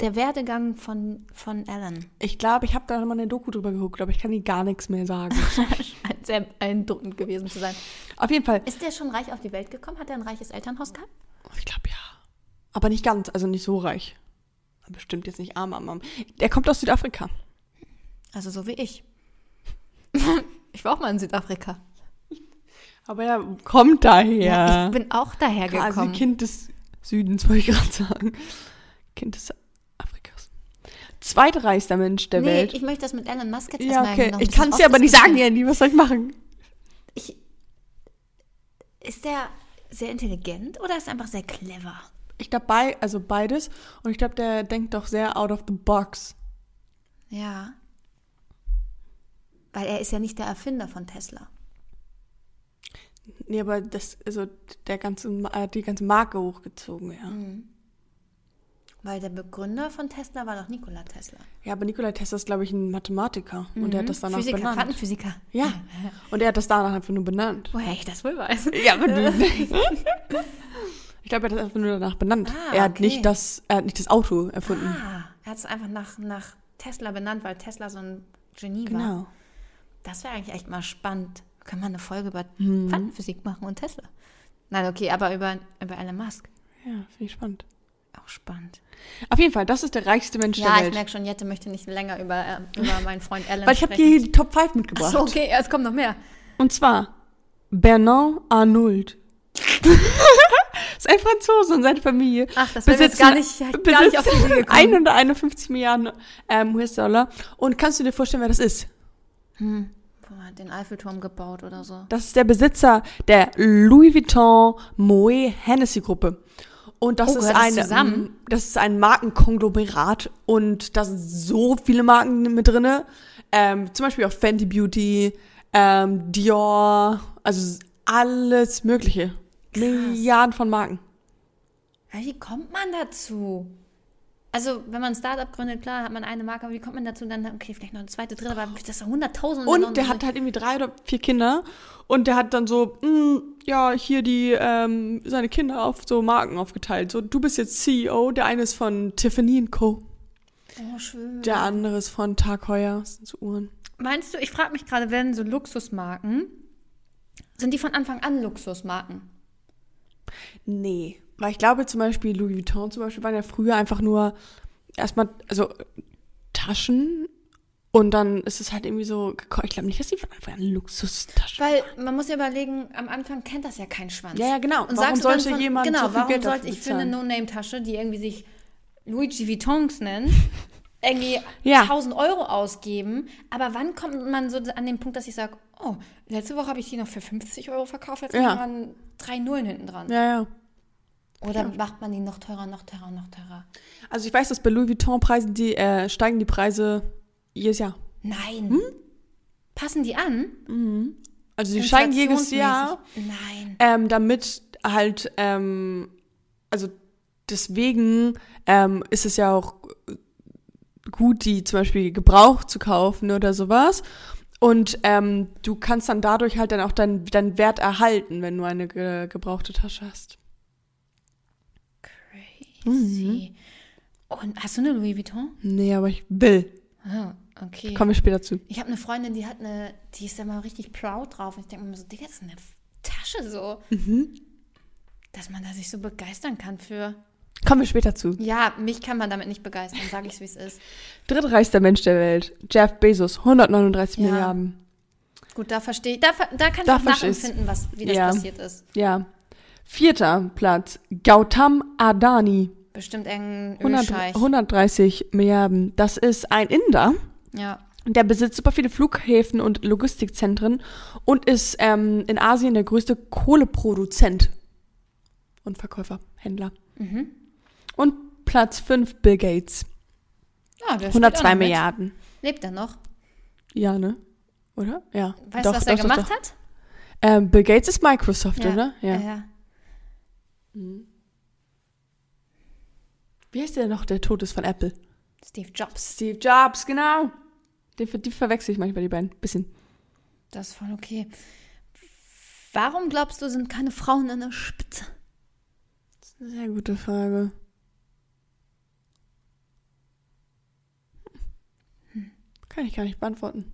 Speaker 1: Der Werdegang von, von Alan.
Speaker 2: Ich glaube, ich habe da mal eine Doku drüber geguckt, aber ich kann dir gar nichts mehr sagen.
Speaker 1: Scheint sehr beeindruckend gewesen zu sein.
Speaker 2: Auf jeden Fall.
Speaker 1: Ist der schon reich auf die Welt gekommen? Hat er ein reiches Elternhaus gehabt?
Speaker 2: Ich glaube ja. Aber nicht ganz, also nicht so reich. Bestimmt jetzt nicht arm, arm, arm. Der kommt aus Südafrika.
Speaker 1: Also so wie ich. ich war auch mal in Südafrika.
Speaker 2: Aber er kommt daher.
Speaker 1: Ja, ich bin auch daher
Speaker 2: Quasi
Speaker 1: gekommen.
Speaker 2: Kind des Südens, wollte ich gerade sagen. Kind des Afrikas. Zweitreichster Mensch der
Speaker 1: nee,
Speaker 2: Welt.
Speaker 1: ich möchte das mit Elon Musk jetzt
Speaker 2: ja, okay. Ich kann es dir aber nicht sagen. Andy. Was soll ich machen?
Speaker 1: Ich, ist der sehr intelligent oder ist er einfach sehr clever?
Speaker 2: Ich glaube, bei, also beides. Und ich glaube, der denkt doch sehr out of the box.
Speaker 1: Ja. Weil er ist ja nicht der Erfinder von Tesla.
Speaker 2: Nee, aber das, also der ganze, er hat die ganze Marke hochgezogen, ja.
Speaker 1: Mhm. Weil der Begründer von Tesla war doch Nikola Tesla.
Speaker 2: Ja, aber Nikola Tesla ist, glaube ich, ein Mathematiker. Und er hat das danach
Speaker 1: Mhm. Physiker,
Speaker 2: benannt.
Speaker 1: Quantenphysiker.
Speaker 2: Ja. Und er hat das danach einfach nur benannt.
Speaker 1: Woher ich das wohl weiß.
Speaker 2: Ja, aber du. ich glaube, er hat das einfach nur danach benannt.
Speaker 1: Ah,
Speaker 2: er hat
Speaker 1: okay.
Speaker 2: nicht das, er hat nicht das Auto erfunden.
Speaker 1: Ah, er hat es einfach nach, nach Tesla benannt, weil Tesla so ein Genie war.
Speaker 2: Genau.
Speaker 1: Das wäre eigentlich echt mal spannend. Können wir eine Folge über
Speaker 2: Mhm.
Speaker 1: Quantenphysik machen und Tesla? Nein, okay, aber über, über Elon Musk.
Speaker 2: Ja, finde ich spannend.
Speaker 1: Auch spannend.
Speaker 2: Auf jeden Fall, das ist der reichste Mensch
Speaker 1: Ja,
Speaker 2: der
Speaker 1: ich
Speaker 2: Welt.
Speaker 1: merke schon, Jette möchte nicht länger über, äh, über meinen Freund Alan
Speaker 2: Weil ich habe dir hier die Top 5 mitgebracht.
Speaker 1: Achso, okay, es kommt noch mehr.
Speaker 2: Und zwar Bernard Arnault. ist ein Franzose und seine Familie.
Speaker 1: Ach, das mir jetzt gar nicht, gar nicht auf die Idee gekommen.
Speaker 2: 151 Milliarden ähm, US-Dollar. Und kannst du dir vorstellen, wer das ist?
Speaker 1: Boah, hat den Eiffelturm gebaut oder so.
Speaker 2: Das ist der Besitzer der Louis Vuitton Moet Hennessy Gruppe. Und das
Speaker 1: Oh,
Speaker 2: ist eine,
Speaker 1: zusammen?
Speaker 2: das ist ein Markenkonglomerat und da sind so viele Marken mit drinne. Ähm, zum Beispiel auch Fenty Beauty, ähm, Dior, also alles Mögliche. Milliarden von Marken.
Speaker 1: Wie kommt man dazu? Also, wenn man ein Startup gründet, klar, hat man eine Marke, aber wie kommt man dazu dann, okay, vielleicht noch eine zweite, dritte, aber das ist hunderttausend.
Speaker 2: Und der hat halt irgendwie drei oder vier Kinder und der hat dann so, mh, ja, hier die, ähm, seine Kinder auf so Marken aufgeteilt. So, du bist jetzt CEO, der eine ist von Tiffany Co.,
Speaker 1: Oh, schön.
Speaker 2: der andere ist von Tag Heuer, das sind so Uhren.
Speaker 1: Meinst du, ich frage mich gerade, werden so Luxusmarken, sind die von Anfang an Luxusmarken?
Speaker 2: Nee, weil ich glaube zum Beispiel Louis Vuitton zum Beispiel waren ja früher einfach nur erstmal, also Taschen und dann ist es halt irgendwie so, geko- ich glaube nicht, dass die von Anfang an Luxustaschen
Speaker 1: Weil man muss ja überlegen, am Anfang kennt das ja kein Schwanz.
Speaker 2: Ja, ja, genau.
Speaker 1: Und
Speaker 2: Warum sollte
Speaker 1: von,
Speaker 2: jemand
Speaker 1: genau,
Speaker 2: so viel
Speaker 1: warum
Speaker 2: Geld
Speaker 1: sollte ich für eine? No-Name-Tasche, die irgendwie sich Luigi Vuittons nennt, irgendwie
Speaker 2: Ja.
Speaker 1: 1000 Euro ausgeben? Aber wann kommt man so an den Punkt, dass ich sage, oh, letzte Woche habe ich die noch für 50 Euro verkauft, jetzt
Speaker 2: Ja.
Speaker 1: waren drei Nullen hinten dran.
Speaker 2: Ja, ja.
Speaker 1: Oder macht man die noch teurer, noch teurer, noch teurer?
Speaker 2: Also ich weiß, dass bei Louis Vuitton Preisen, die äh, steigen die Preise jedes Jahr.
Speaker 1: Nein.
Speaker 2: Hm?
Speaker 1: Passen die an?
Speaker 2: Also die steigen jedes Jahr,
Speaker 1: Nein.
Speaker 2: ähm, damit halt, ähm, also deswegen ähm, ist es ja auch gut, die zum Beispiel gebraucht zu kaufen oder sowas. Und ähm, du kannst dann dadurch halt dann auch deinen deinen Wert erhalten, wenn du eine ge gebrauchte Tasche hast.
Speaker 1: Crazy. Und hast du eine Louis Vuitton?
Speaker 2: Nee, aber ich will.
Speaker 1: Ah, okay.
Speaker 2: Kommen wir später zu.
Speaker 1: Ich habe eine Freundin, die hat eine, die ist da mal richtig proud drauf. Und ich denke mir so, Digga, das ist eine Tasche so.
Speaker 2: Mhm.
Speaker 1: Dass man da sich so begeistern kann für.
Speaker 2: Kommen wir später zu.
Speaker 1: Ja, mich kann man damit nicht begeistern, sage ich wie es ist.
Speaker 2: Drittreichster Mensch der Welt, Jeff Bezos, 139
Speaker 1: Ja.
Speaker 2: Milliarden.
Speaker 1: Gut, da verstehe ich, da, da kann ich
Speaker 2: Da
Speaker 1: auch
Speaker 2: verstehst-
Speaker 1: nachempfinden, was, wie das
Speaker 2: Ja.
Speaker 1: passiert ist.
Speaker 2: Ja. Vierter Platz, Gautam Adani,
Speaker 1: Bestimmt irgendein
Speaker 2: 100,
Speaker 1: Ölscheich.
Speaker 2: 130 Milliarden. Das ist ein Inder,
Speaker 1: Ja.
Speaker 2: der besitzt super viele Flughäfen und Logistikzentren und ist ähm, in Asien der größte Kohleproduzent und Verkäufer, Händler.
Speaker 1: Mhm.
Speaker 2: Und Platz 5, Bill Gates,
Speaker 1: ja auch
Speaker 2: 102
Speaker 1: noch mit.
Speaker 2: Milliarden.
Speaker 1: Lebt er noch?
Speaker 2: Ja, ne? Oder? Ja.
Speaker 1: Weißt du, was er gemacht hat?
Speaker 2: Ähm, Bill Gates ist Microsoft, oder?
Speaker 1: Ja.
Speaker 2: Ja.
Speaker 1: Ja.
Speaker 2: Wie heißt der noch, der tot ist von Apple?
Speaker 1: Steve Jobs.
Speaker 2: Steve Jobs, genau. Die, die verwechsel ich manchmal, die beiden. Bisschen.
Speaker 1: Das ist voll okay. Warum glaubst du, sind keine Frauen an der Spitze?
Speaker 2: Das ist eine sehr gute Frage. Kann ich gar nicht beantworten.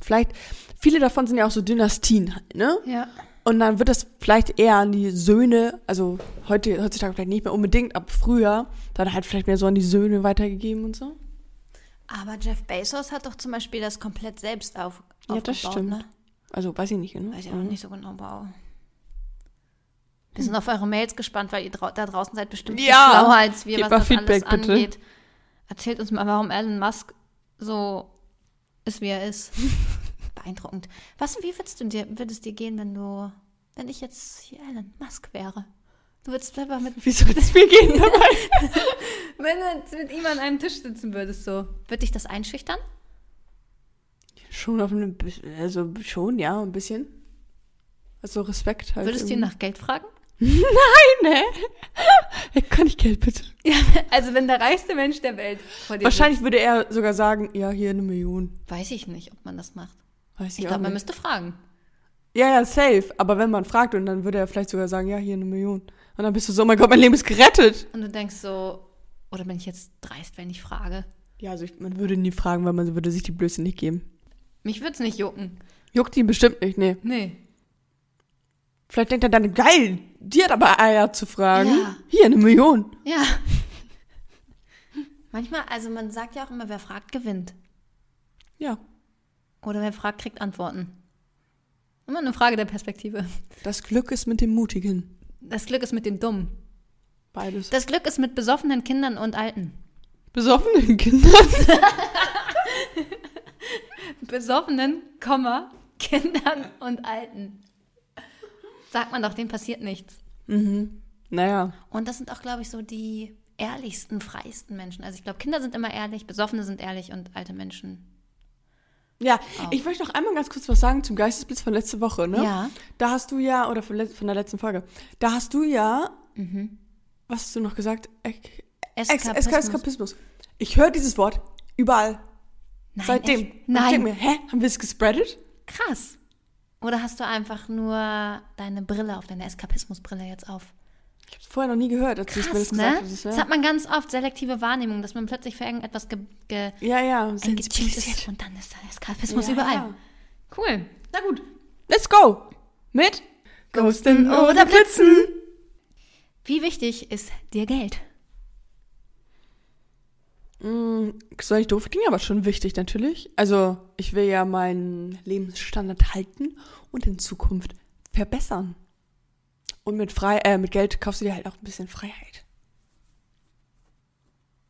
Speaker 2: Vielleicht, viele davon sind ja auch so Dynastien halt, ne?
Speaker 1: Ja.
Speaker 2: Und dann wird das vielleicht eher an die Söhne, also heute, heutzutage vielleicht nicht mehr unbedingt, aber früher, dann halt vielleicht mehr so an die Söhne weitergegeben und so.
Speaker 1: Aber Jeff Bezos hat doch zum Beispiel das komplett selbst auf,
Speaker 2: Ja,
Speaker 1: aufgebaut,
Speaker 2: das stimmt.
Speaker 1: ne?
Speaker 2: Also weiß ich nicht genau.
Speaker 1: Weiß ich auch nicht so genau, wow. Wir sind auf eure Mails gespannt, weil ihr drau da draußen seid bestimmt
Speaker 2: Ja.
Speaker 1: schlauer als wir, was das
Speaker 2: Feedback,
Speaker 1: alles
Speaker 2: bitte.
Speaker 1: angeht. Erzählt uns mal, warum Elon Musk so ist, wie er ist. Beeindruckend. Was, wie würdest du dir, würde es dir gehen, wenn du, wenn ich jetzt hier Elon Musk wäre? Du würdest selber mit,
Speaker 2: Wie soll es mir gehen dabei?
Speaker 1: wenn du jetzt mit ihm an einem Tisch sitzen würdest, so, würde dich das einschüchtern?
Speaker 2: schon auf einem, bisschen- also schon, ja, ein bisschen. Also Respekt halt.
Speaker 1: Würdest du ihn nach Geld fragen?
Speaker 2: Nein, ne? Kann ich Geld bitte?
Speaker 1: Ja, also wenn der reichste Mensch der Welt vor dir
Speaker 2: Wahrscheinlich würde er sogar sagen, ja, hier eine Million.
Speaker 1: sitzt, weiß ich nicht, ob man das macht.
Speaker 2: Weiß ich,
Speaker 1: Ich glaube, man müsste fragen.
Speaker 2: Ja, ja, safe. Aber wenn man fragt und dann würde er vielleicht sogar sagen, ja, hier eine Million. Und dann bist du so, oh mein Gott, mein Leben ist gerettet.
Speaker 1: Und du denkst so, oder bin ich jetzt dreist, wenn ich frage?
Speaker 2: Ja, also ich, man würde nie fragen, weil man würde sich die Blöße nicht geben.
Speaker 1: Mich würde es nicht jucken.
Speaker 2: Juckt ihn bestimmt nicht, nee.
Speaker 1: Nee.
Speaker 2: Vielleicht denkt er dann, geil, die hat aber Eier zu fragen.
Speaker 1: Ja.
Speaker 2: Hier eine Million.
Speaker 1: Ja. Manchmal, also man sagt ja auch immer, wer fragt, gewinnt.
Speaker 2: Ja,
Speaker 1: Oder wer fragt, kriegt Antworten. Immer eine Frage der Perspektive.
Speaker 2: das Glück ist mit dem Mutigen.
Speaker 1: Das Glück ist mit dem Dummen.
Speaker 2: Beides.
Speaker 1: Das Glück ist mit besoffenen Kindern und Alten.
Speaker 2: Besoffenen Kindern.
Speaker 1: Besoffenen, Komma, Kindern und Alten. Sagt man doch, denen passiert nichts.
Speaker 2: Mhm. Naja.
Speaker 1: Und das sind auch, glaube ich, so die ehrlichsten, freiesten Menschen. Also ich glaube, Kinder sind immer ehrlich, Besoffene sind ehrlich und alte Menschen.
Speaker 2: Ja, ich möchte noch einmal ganz kurz was sagen zum Geistesblitz von letzte Woche, ne?
Speaker 1: Ja.
Speaker 2: Da hast du ja, oder von, von der letzten Folge, da hast du ja Was hast du noch gesagt? Ek Ex
Speaker 1: Eskapismus.
Speaker 2: Eskapismus. Ich höre dieses Wort überall.
Speaker 1: Nein,
Speaker 2: Seitdem.
Speaker 1: echt?
Speaker 2: Und Ich
Speaker 1: Nein.
Speaker 2: mir, hä? Haben wir es gespreadet?
Speaker 1: Krass. Oder hast du einfach nur deine Brille auf, deine Eskapismusbrille jetzt auf?
Speaker 2: Ich habe es vorher noch nie gehört, als es mir das
Speaker 1: Krass,
Speaker 2: gesagt
Speaker 1: ne?
Speaker 2: hast.
Speaker 1: Das
Speaker 2: Ja,
Speaker 1: hat man ganz oft, selektive Wahrnehmung, dass man plötzlich für irgendetwas ge ge
Speaker 2: ja. ja. sensibilisiert.
Speaker 1: ist und dann ist der Eskapismus
Speaker 2: Ja,
Speaker 1: überall.
Speaker 2: ja.
Speaker 1: Cool.
Speaker 2: Na gut. Let's go. Mit Ghosten oder Blitzen.
Speaker 1: Wie wichtig ist dir Geld?
Speaker 2: Mm, zwar nicht doof klingen, aber schon wichtig natürlich. Also, ich will ja meinen Lebensstandard halten und in Zukunft verbessern. Und mit, frei, äh, mit Geld kaufst du dir halt auch ein bisschen Freiheit.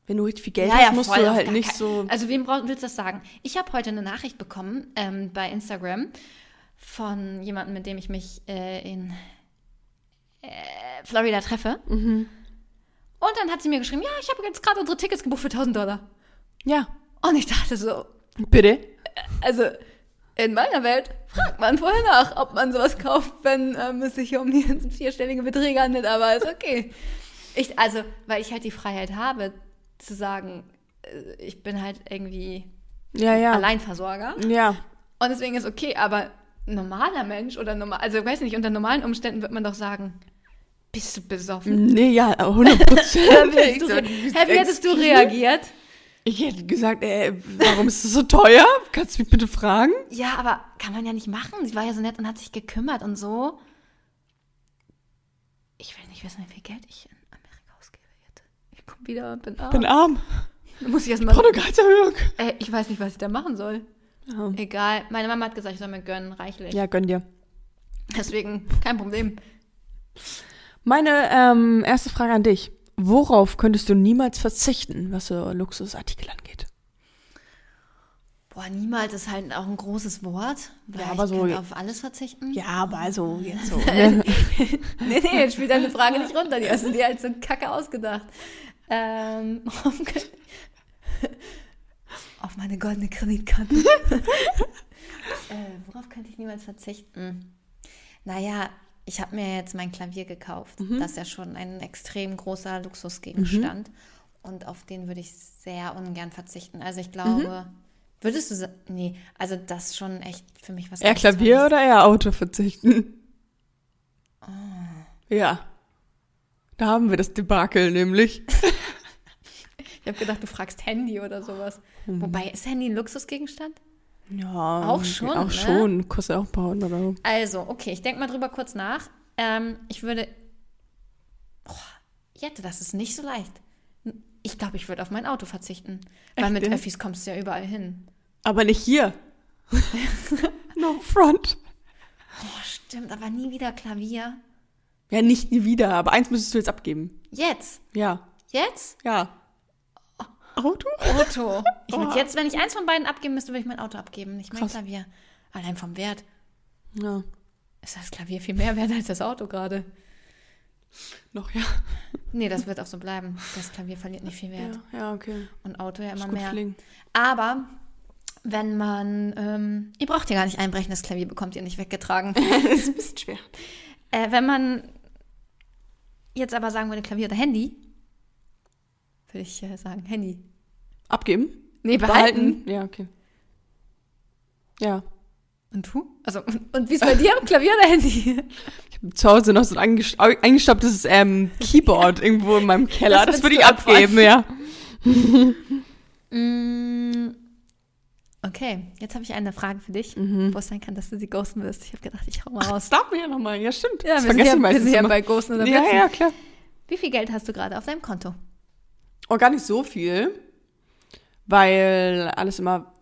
Speaker 2: Wenn du richtig viel Geld hast, musst
Speaker 1: voll
Speaker 2: du halt nicht so.
Speaker 1: Also wem brauch, willst du das sagen? Ich habe heute eine Nachricht bekommen ähm, bei Instagram von jemandem, mit dem ich mich äh, in äh, Florida treffe.
Speaker 2: Mhm.
Speaker 1: Und dann hat sie mir geschrieben, ja, ich habe jetzt gerade unsere Tickets gebucht für 1000 Dollar.
Speaker 2: Ja,
Speaker 1: Und ich dachte so,
Speaker 2: bitte.
Speaker 1: also in meiner Welt fragt man vorher nach, ob man sowas kauft, wenn ähm, es sich um die vierstellige Beträge handelt, aber ist okay. Ich, also, weil ich halt die Freiheit habe, zu sagen, äh, ich bin halt irgendwie
Speaker 2: Ja, ja.
Speaker 1: Alleinversorger.
Speaker 2: Ja.
Speaker 1: Und deswegen ist okay, aber normaler Mensch oder normal, also ich weiß nicht, unter normalen Umständen wird man doch sagen, bist du besoffen?
Speaker 2: Nee, ja, 100 Prozent.
Speaker 1: Hä, wie hättest du reagiert?
Speaker 2: Ich hätte gesagt, ey, warum ist das so teuer? Kannst du mich bitte fragen?
Speaker 1: Ja, aber kann man ja nicht machen. Sie war ja so nett und hat sich gekümmert und so. Ich will nicht wissen, wie viel Geld ich in Amerika ausgebe jetzt. Ich komme wieder und bin arm.
Speaker 2: Bin arm.
Speaker 1: Dann muss ich erstmal.
Speaker 2: Gehaltserhöhung.
Speaker 1: Ey, ich weiß nicht, was ich da machen soll.
Speaker 2: Ja.
Speaker 1: Egal. Meine Mama hat gesagt, ich soll mir gönnen, reichlich.
Speaker 2: ja, gönn dir.
Speaker 1: Deswegen kein Problem.
Speaker 2: Meine ähm, erste Frage an dich. Worauf könntest du niemals verzichten, was so Luxusartikel angeht?
Speaker 1: Boah, niemals ist halt auch ein großes Wort. Weil
Speaker 2: Ja, aber
Speaker 1: ich
Speaker 2: so-
Speaker 1: kann auf alles verzichten.
Speaker 2: Ja, aber also jetzt so. Ne?
Speaker 1: Nee, nee, jetzt spielt deine Frage nicht runter. Die hast du dir halt so kacke ausgedacht. Ähm, auf meine goldene Kreditkarte. äh, worauf könnte ich niemals verzichten? Naja, ich habe mir jetzt mein Klavier gekauft. Das ist ja schon ein extrem großer Luxusgegenstand. Und auf den würde ich sehr ungern verzichten. Also ich glaube, würdest du sa- Nee, also das ist schon echt für mich was
Speaker 2: eher Klavier
Speaker 1: Tolles.
Speaker 2: oder eher Auto verzichten? Ja. Da haben wir das Debakel nämlich.
Speaker 1: Ich habe gedacht, du fragst Handy oder sowas. Wobei, ist Handy ein Luxusgegenstand?
Speaker 2: Ja.
Speaker 1: Auch schon,
Speaker 2: Auch
Speaker 1: ne?
Speaker 2: schon. Kostet auch ein paar hundert Euro.
Speaker 1: Also, okay, ich denke mal drüber kurz nach. Ähm, ich würde. Oh, Jette, das ist nicht so leicht. Ich glaube, ich würde auf mein Auto verzichten. Weil
Speaker 2: Echt,
Speaker 1: mit? Öffis kommst du ja überall hin.
Speaker 2: Aber nicht hier. no front.
Speaker 1: Oh, stimmt, aber nie wieder Klavier.
Speaker 2: Ja, nicht nie wieder, aber eins müsstest du jetzt abgeben.
Speaker 1: Jetzt?
Speaker 2: Ja.
Speaker 1: Jetzt?
Speaker 2: Ja. Auto?
Speaker 1: Auto. Ich
Speaker 2: Oh.
Speaker 1: jetzt, wenn ich eins von beiden abgeben müsste, würde ich mein Auto abgeben, nicht mein
Speaker 2: Krass.
Speaker 1: Klavier. Allein vom Wert
Speaker 2: Ja.
Speaker 1: ist das Klavier viel mehr wert als das Auto gerade.
Speaker 2: Noch, ja.
Speaker 1: Nee, das wird auch so bleiben. Das Klavier verliert nicht viel Wert.
Speaker 2: Ja, ja okay.
Speaker 1: Und Auto ja immer mehr.
Speaker 2: pflegen.
Speaker 1: Aber wenn man, ähm, ihr braucht ja gar nicht einbrechen, das Klavier bekommt ihr nicht weggetragen.
Speaker 2: das ist ein bisschen schwer.
Speaker 1: äh, wenn man jetzt aber sagen würde, Klavier oder Handy, würde ich äh, sagen, Handy.
Speaker 2: Abgeben?
Speaker 1: Nee, behalten.
Speaker 2: Ja, okay. Ja.
Speaker 1: Und du? Also, und wie ist bei dir? Klavier oder Handy?
Speaker 2: Zu Hause noch so ein eingest- eingestaubtes ähm, Keyboard irgendwo in meinem Keller.
Speaker 1: Das
Speaker 2: Das, würde ich abgeben, ja.
Speaker 1: Mm, okay, jetzt habe ich eine Frage für dich,
Speaker 2: Mhm.
Speaker 1: wo es sein kann, dass du sie ghosten wirst. Ich habe gedacht, ich hau mal raus.
Speaker 2: darf mir ja nochmal. Ja, stimmt.
Speaker 1: Ja,
Speaker 2: das
Speaker 1: wir sind ja,
Speaker 2: ich
Speaker 1: wir sind ja bei Ghosten oder
Speaker 2: Ja,
Speaker 1: Blitzen.
Speaker 2: ja, klar.
Speaker 1: Wie viel Geld hast du gerade auf deinem Konto?
Speaker 2: Oh, gar nicht so viel, weil alles immer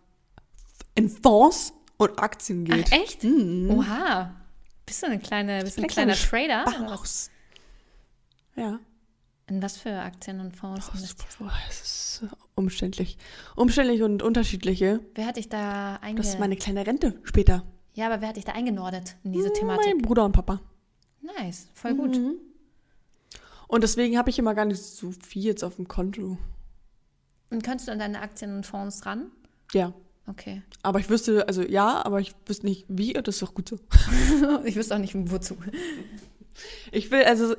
Speaker 2: in Fonds und Aktien geht.
Speaker 1: Ach, echt?
Speaker 2: Mhm.
Speaker 1: Oha. Bist du eine kleine, bist du ein
Speaker 2: Eine
Speaker 1: kleiner
Speaker 2: kleine
Speaker 1: Trader?
Speaker 2: Baus. Ja.
Speaker 1: In was für Aktien und Fonds
Speaker 2: Oh, super. Oh, es ist umständlich. Umständlich und unterschiedliche.
Speaker 1: Wer hat dich da einge...
Speaker 2: Das ist meine kleine Rente später.
Speaker 1: ja, aber wer hat dich da eingenordet in diese
Speaker 2: Mein
Speaker 1: Thematik?
Speaker 2: Bruder und Papa.
Speaker 1: Nice, voll gut.
Speaker 2: Mhm. Und deswegen habe ich immer gar nicht so viel jetzt auf dem Konto.
Speaker 1: Und kannst du an deine Aktien und Fonds ran?
Speaker 2: Ja.
Speaker 1: Okay.
Speaker 2: Aber ich wüsste, also ja, aber ich wüsste nicht wie, das ist doch gut so.
Speaker 1: ich wüsste auch nicht, wozu.
Speaker 2: Ich will, also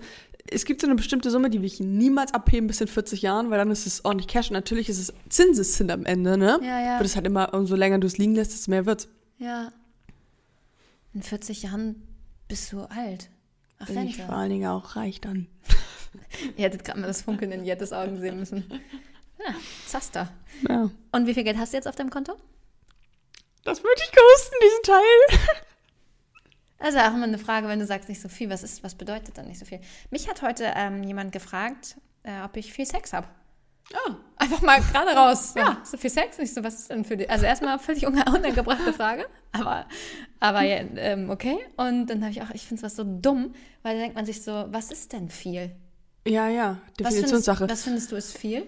Speaker 2: es gibt so eine bestimmte Summe, die will ich niemals abheben bis in 40 Jahren, weil dann ist es ordentlich Cash. Und natürlich ist es Zinseszins am Ende, ne?
Speaker 1: Ja, ja.
Speaker 2: Aber das halt immer, umso länger du es liegen lässt, desto mehr wird's.
Speaker 1: Ja. In 40 Jahren bist du alt. Ach,
Speaker 2: Bin ich vor
Speaker 1: Rente.
Speaker 2: allen Dingen auch reich dann.
Speaker 1: Ihr hättet gerade mal das Funkeln in Jettes Augen sehen müssen. Ja, Zaster.
Speaker 2: Ja.
Speaker 1: Und wie viel Geld hast du jetzt auf deinem Konto?
Speaker 2: Das würde ich kosten, diesen Teil.
Speaker 1: Also auch immer eine Frage, wenn du sagst nicht so viel, was ist, was bedeutet dann nicht so viel? Mich hat heute ähm, jemand gefragt, äh, ob ich viel Sex habe.
Speaker 2: Ja.
Speaker 1: Einfach mal gerade raus. Ja. So viel Sex? Nicht so, was ist denn für dich? Also erstmal völlig unangebrachte Frage, aber, aber ja, ähm, okay. Und dann habe ich auch, ich finde es was so dumm, weil da denkt man sich so, was ist denn viel?
Speaker 2: Ja, ja,
Speaker 1: Was
Speaker 2: Definitionssache.
Speaker 1: findest, was findest du ist viel?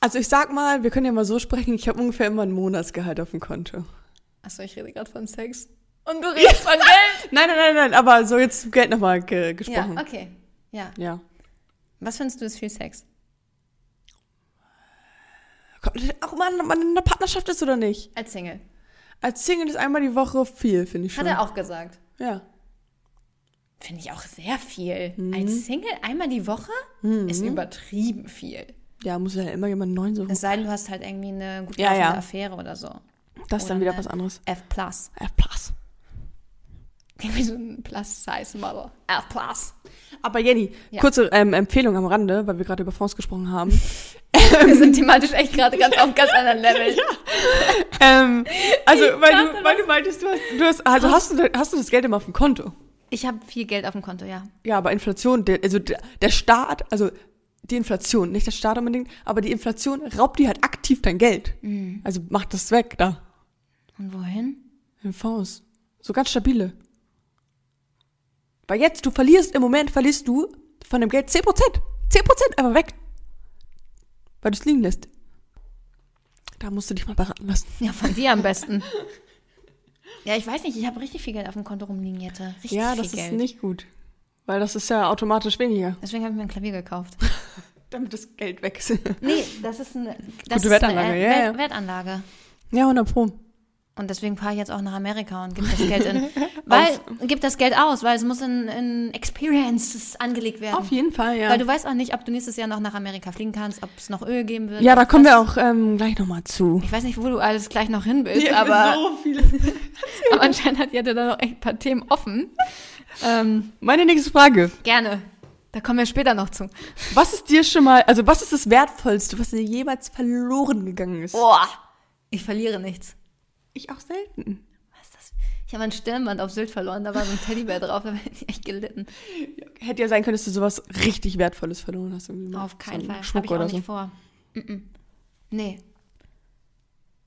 Speaker 2: Also ich sag mal, wir können ja mal so sprechen, ich habe ungefähr immer ein Monatsgehalt auf dem Konto.
Speaker 1: Achso, ich rede gerade von Sex. Und du redest von Geld?
Speaker 2: Nein, nein, nein, nein, aber so jetzt Geld nochmal ge
Speaker 1: Ja,
Speaker 2: gesprochen.
Speaker 1: okay. Ja.
Speaker 2: Ja.
Speaker 1: Was findest du ist viel Sex?
Speaker 2: Kommt auch mal, ob man in einer Partnerschaft ist oder nicht.
Speaker 1: Als Single.
Speaker 2: Als Single ist einmal die Woche viel, finde ich schon.
Speaker 1: Hat er auch gesagt.
Speaker 2: Ja.
Speaker 1: Finde ich auch sehr viel.
Speaker 2: Mhm.
Speaker 1: Als Single einmal die Woche ist übertrieben viel.
Speaker 2: Ja, muss ja immer jemand neuen suchen.
Speaker 1: Es sei denn, du hast halt irgendwie eine gut
Speaker 2: Ja, ja.
Speaker 1: Affäre oder so.
Speaker 2: Das ist dann wieder was anderes.
Speaker 1: F+.
Speaker 2: F Plus.
Speaker 1: Irgendwie so ein Plus-Size-Model. F+.
Speaker 2: Aber Jenny,
Speaker 1: Ja.
Speaker 2: kurze ähm, Empfehlung am Rande, weil wir gerade über Fonds gesprochen haben.
Speaker 1: Wir sind thematisch echt gerade ganz auf einem ganz anderen Level.
Speaker 2: ähm, also, weil
Speaker 1: dachte,
Speaker 2: du, weil du meintest, du hast, du hast also hast du, hast du das Geld immer auf dem Konto?
Speaker 1: Ich habe viel Geld auf dem Konto, ja.
Speaker 2: Ja, aber Inflation, der, also der, der Staat, also die Inflation, nicht der Staat unbedingt, aber die Inflation raubt dir halt aktiv dein Geld. Also macht das weg da.
Speaker 1: Und wohin?
Speaker 2: In Fonds. So ganz stabile. Weil jetzt, du verlierst, im Moment verlierst du von dem Geld 10%. 10% einfach weg. Weil du es liegen lässt. Da musst du dich mal beraten lassen.
Speaker 1: Ja, von dir am besten. Ja, ich weiß nicht, ich habe richtig viel Geld auf dem Konto rumliegen, Jette. Richtig
Speaker 2: ja,
Speaker 1: viel
Speaker 2: das
Speaker 1: Geld.
Speaker 2: ist nicht gut. Weil das ist ja automatisch weniger.
Speaker 1: Deswegen habe ich mir ein Klavier gekauft.
Speaker 2: Damit das Geld weg ist.
Speaker 1: Nee, das ist eine, das
Speaker 2: Gute
Speaker 1: ist
Speaker 2: Wertanlage,
Speaker 1: eine
Speaker 2: ja,
Speaker 1: Wert,
Speaker 2: ja.
Speaker 1: Wertanlage.
Speaker 2: ja, 100 Pro.
Speaker 1: Und deswegen fahre ich jetzt auch nach Amerika und gebe das Geld in. weil, gib das Geld aus, weil es muss in, in Experiences angelegt werden.
Speaker 2: Auf jeden Fall, ja.
Speaker 1: Weil du weißt auch nicht, ob du nächstes Jahr noch nach Amerika fliegen kannst, ob es noch Öl geben wird.
Speaker 2: ja, da kommen wir auch ähm, gleich nochmal zu.
Speaker 1: Ich weiß nicht, wo du alles gleich noch hin willst, aber,
Speaker 2: so viele.
Speaker 1: aber anscheinend hat Jette da noch echt ein paar Themen offen. Ähm,
Speaker 2: Meine nächste Frage.
Speaker 1: gerne. Da kommen wir später noch zu.
Speaker 2: Was ist dir schon mal, also was ist das Wertvollste, was dir jemals verloren gegangen ist?
Speaker 1: Boah, ich verliere nichts.
Speaker 2: Ich auch selten.
Speaker 1: Was ist das? Ich habe ein Stirnband auf Sylt verloren, da war so ein Teddybär drauf, da hätte ich echt gelitten.
Speaker 2: Hätte ja sein können, dass du sowas richtig Wertvolles verloren hast. Irgendwie mal.
Speaker 1: Auf keinen
Speaker 2: so
Speaker 1: Fall.
Speaker 2: Schmuck
Speaker 1: ich auch
Speaker 2: oder
Speaker 1: nicht
Speaker 2: so.
Speaker 1: vor. Mm-mm. Nee.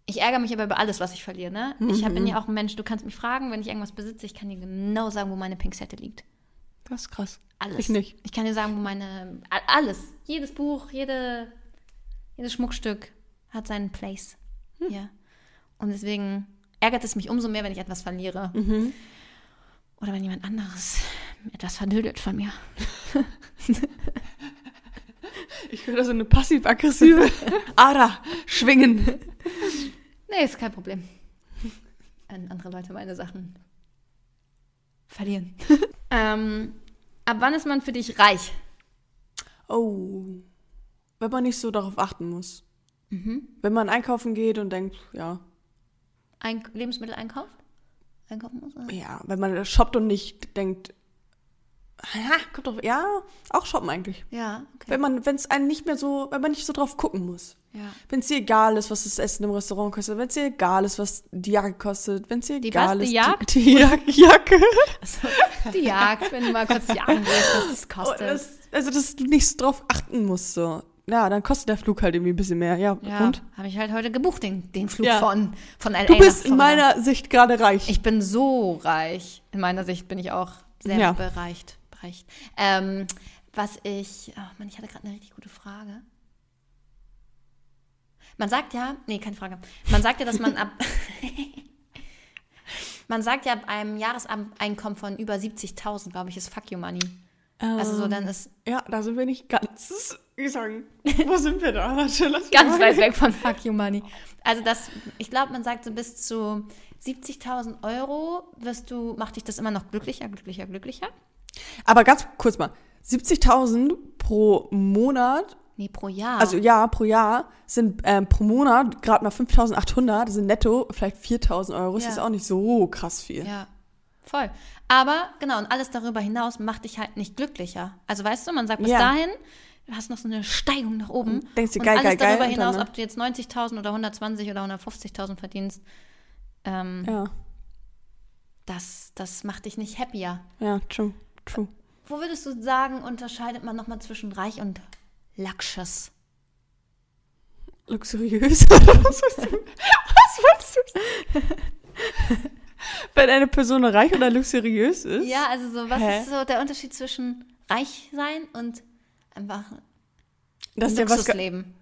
Speaker 1: Ich ärgere mich aber über alles, was ich verliere. Ne? Ich hab, bin ja auch ein Mensch, du kannst mich fragen, wenn ich irgendwas besitze, ich kann dir genau sagen, wo meine Pinzette liegt.
Speaker 2: Das ist krass.
Speaker 1: Alles.
Speaker 2: Ich nicht.
Speaker 1: Ich kann dir sagen, wo meine. Alles. Jedes Buch, jede, jedes Schmuckstück hat seinen Place.
Speaker 2: Hm.
Speaker 1: Ja. Und deswegen ärgert es mich umso mehr, wenn ich etwas verliere.
Speaker 2: Mhm.
Speaker 1: Oder wenn jemand anderes etwas verdödelt von mir.
Speaker 2: Ich höre so eine passiv-aggressive Ader schwingen.
Speaker 1: Nee, ist kein Problem. Wenn andere Leute meine Sachen verlieren. ähm, ab wann ist man für dich reich?
Speaker 2: Oh. Wenn man nicht so darauf achten muss.
Speaker 1: Mhm.
Speaker 2: Wenn man einkaufen geht und denkt, ja,
Speaker 1: Ein Lebensmittel einkauft? Einkaufen muss? oder?
Speaker 2: ja, wenn man shoppt und nicht denkt, ja, kommt drauf, ja, auch shoppen eigentlich.
Speaker 1: Ja, okay.
Speaker 2: Wenn man, wenn es einen nicht mehr so, wenn man nicht so drauf gucken muss.
Speaker 1: Ja.
Speaker 2: Wenn es dir egal ist, was das Essen im Restaurant kostet, wenn es dir egal ist, was die Jacke kostet, wenn es dir
Speaker 1: Die
Speaker 2: egal
Speaker 1: was?
Speaker 2: ist,
Speaker 1: Die Jagd?
Speaker 2: die, die Jacke. Jacke.
Speaker 1: Also, die Jagd, wenn du mal kurz jagen willst, was das
Speaker 2: Oh,
Speaker 1: kostet.
Speaker 2: das, also, dass du nicht so drauf achten musst, so. Ja, dann kostet der Flug halt irgendwie ein bisschen mehr. Ja,
Speaker 1: ja,
Speaker 2: und?
Speaker 1: habe ich halt heute gebucht, den, den Flug
Speaker 2: Ja.
Speaker 1: von, von LA
Speaker 2: Du bist in meiner Sicht gerade reich.
Speaker 1: Ich bin so reich. In meiner Sicht bin ich auch sehr
Speaker 2: Ja.
Speaker 1: bereicht. Bereicht. Ähm, was ich. Oh Mann, ich hatte gerade eine richtig gute Frage. Man sagt ja, nee, keine Frage. Man sagt ja, dass man ab. man sagt ja, ab einem Jahreseinkommen von über 70.000, glaube ich, ist Fuck You Money. Also so, dann ist
Speaker 2: Ja, da sind wir nicht ganz. Ich sagen, wo sind wir da? Warte,
Speaker 1: ganz weit weg von Fuck You Money. Also das, ich glaube, man sagt so bis zu 70.000 Euro wirst du, macht dich das immer noch glücklicher, glücklicher, glücklicher.
Speaker 2: Aber ganz kurz mal. 70.000 pro Monat,
Speaker 1: Nee, pro Jahr.
Speaker 2: also ja, pro Jahr, sind ähm, pro Monat gerade mal 5.800, das sind netto vielleicht 4.000 Euro. Das
Speaker 1: Ja.
Speaker 2: ist auch nicht so krass viel.
Speaker 1: Ja, voll. Aber genau, und alles darüber hinaus macht dich halt nicht glücklicher. Also weißt du, man sagt bis
Speaker 2: Ja.
Speaker 1: dahin, du hast noch so eine Steigung nach oben.
Speaker 2: Und denkst
Speaker 1: und
Speaker 2: geil,
Speaker 1: alles
Speaker 2: geil, geil,
Speaker 1: darüber
Speaker 2: und dann,
Speaker 1: hinaus,
Speaker 2: ne?
Speaker 1: ob du jetzt 90.000 oder 120 oder 150.000 verdienst, ähm,
Speaker 2: Ja,
Speaker 1: das, das macht dich nicht happier.
Speaker 2: ja, true, true.
Speaker 1: Wo würdest du sagen, unterscheidet man nochmal zwischen reich und luxus?
Speaker 2: Luxuriös. Was wolltest du? Wenn eine Person reich oder luxuriös ist?
Speaker 1: Ja, also so, was
Speaker 2: Hä?
Speaker 1: ist so der Unterschied zwischen reich sein und einfach
Speaker 2: das ist ja was.
Speaker 1: Luxusleben?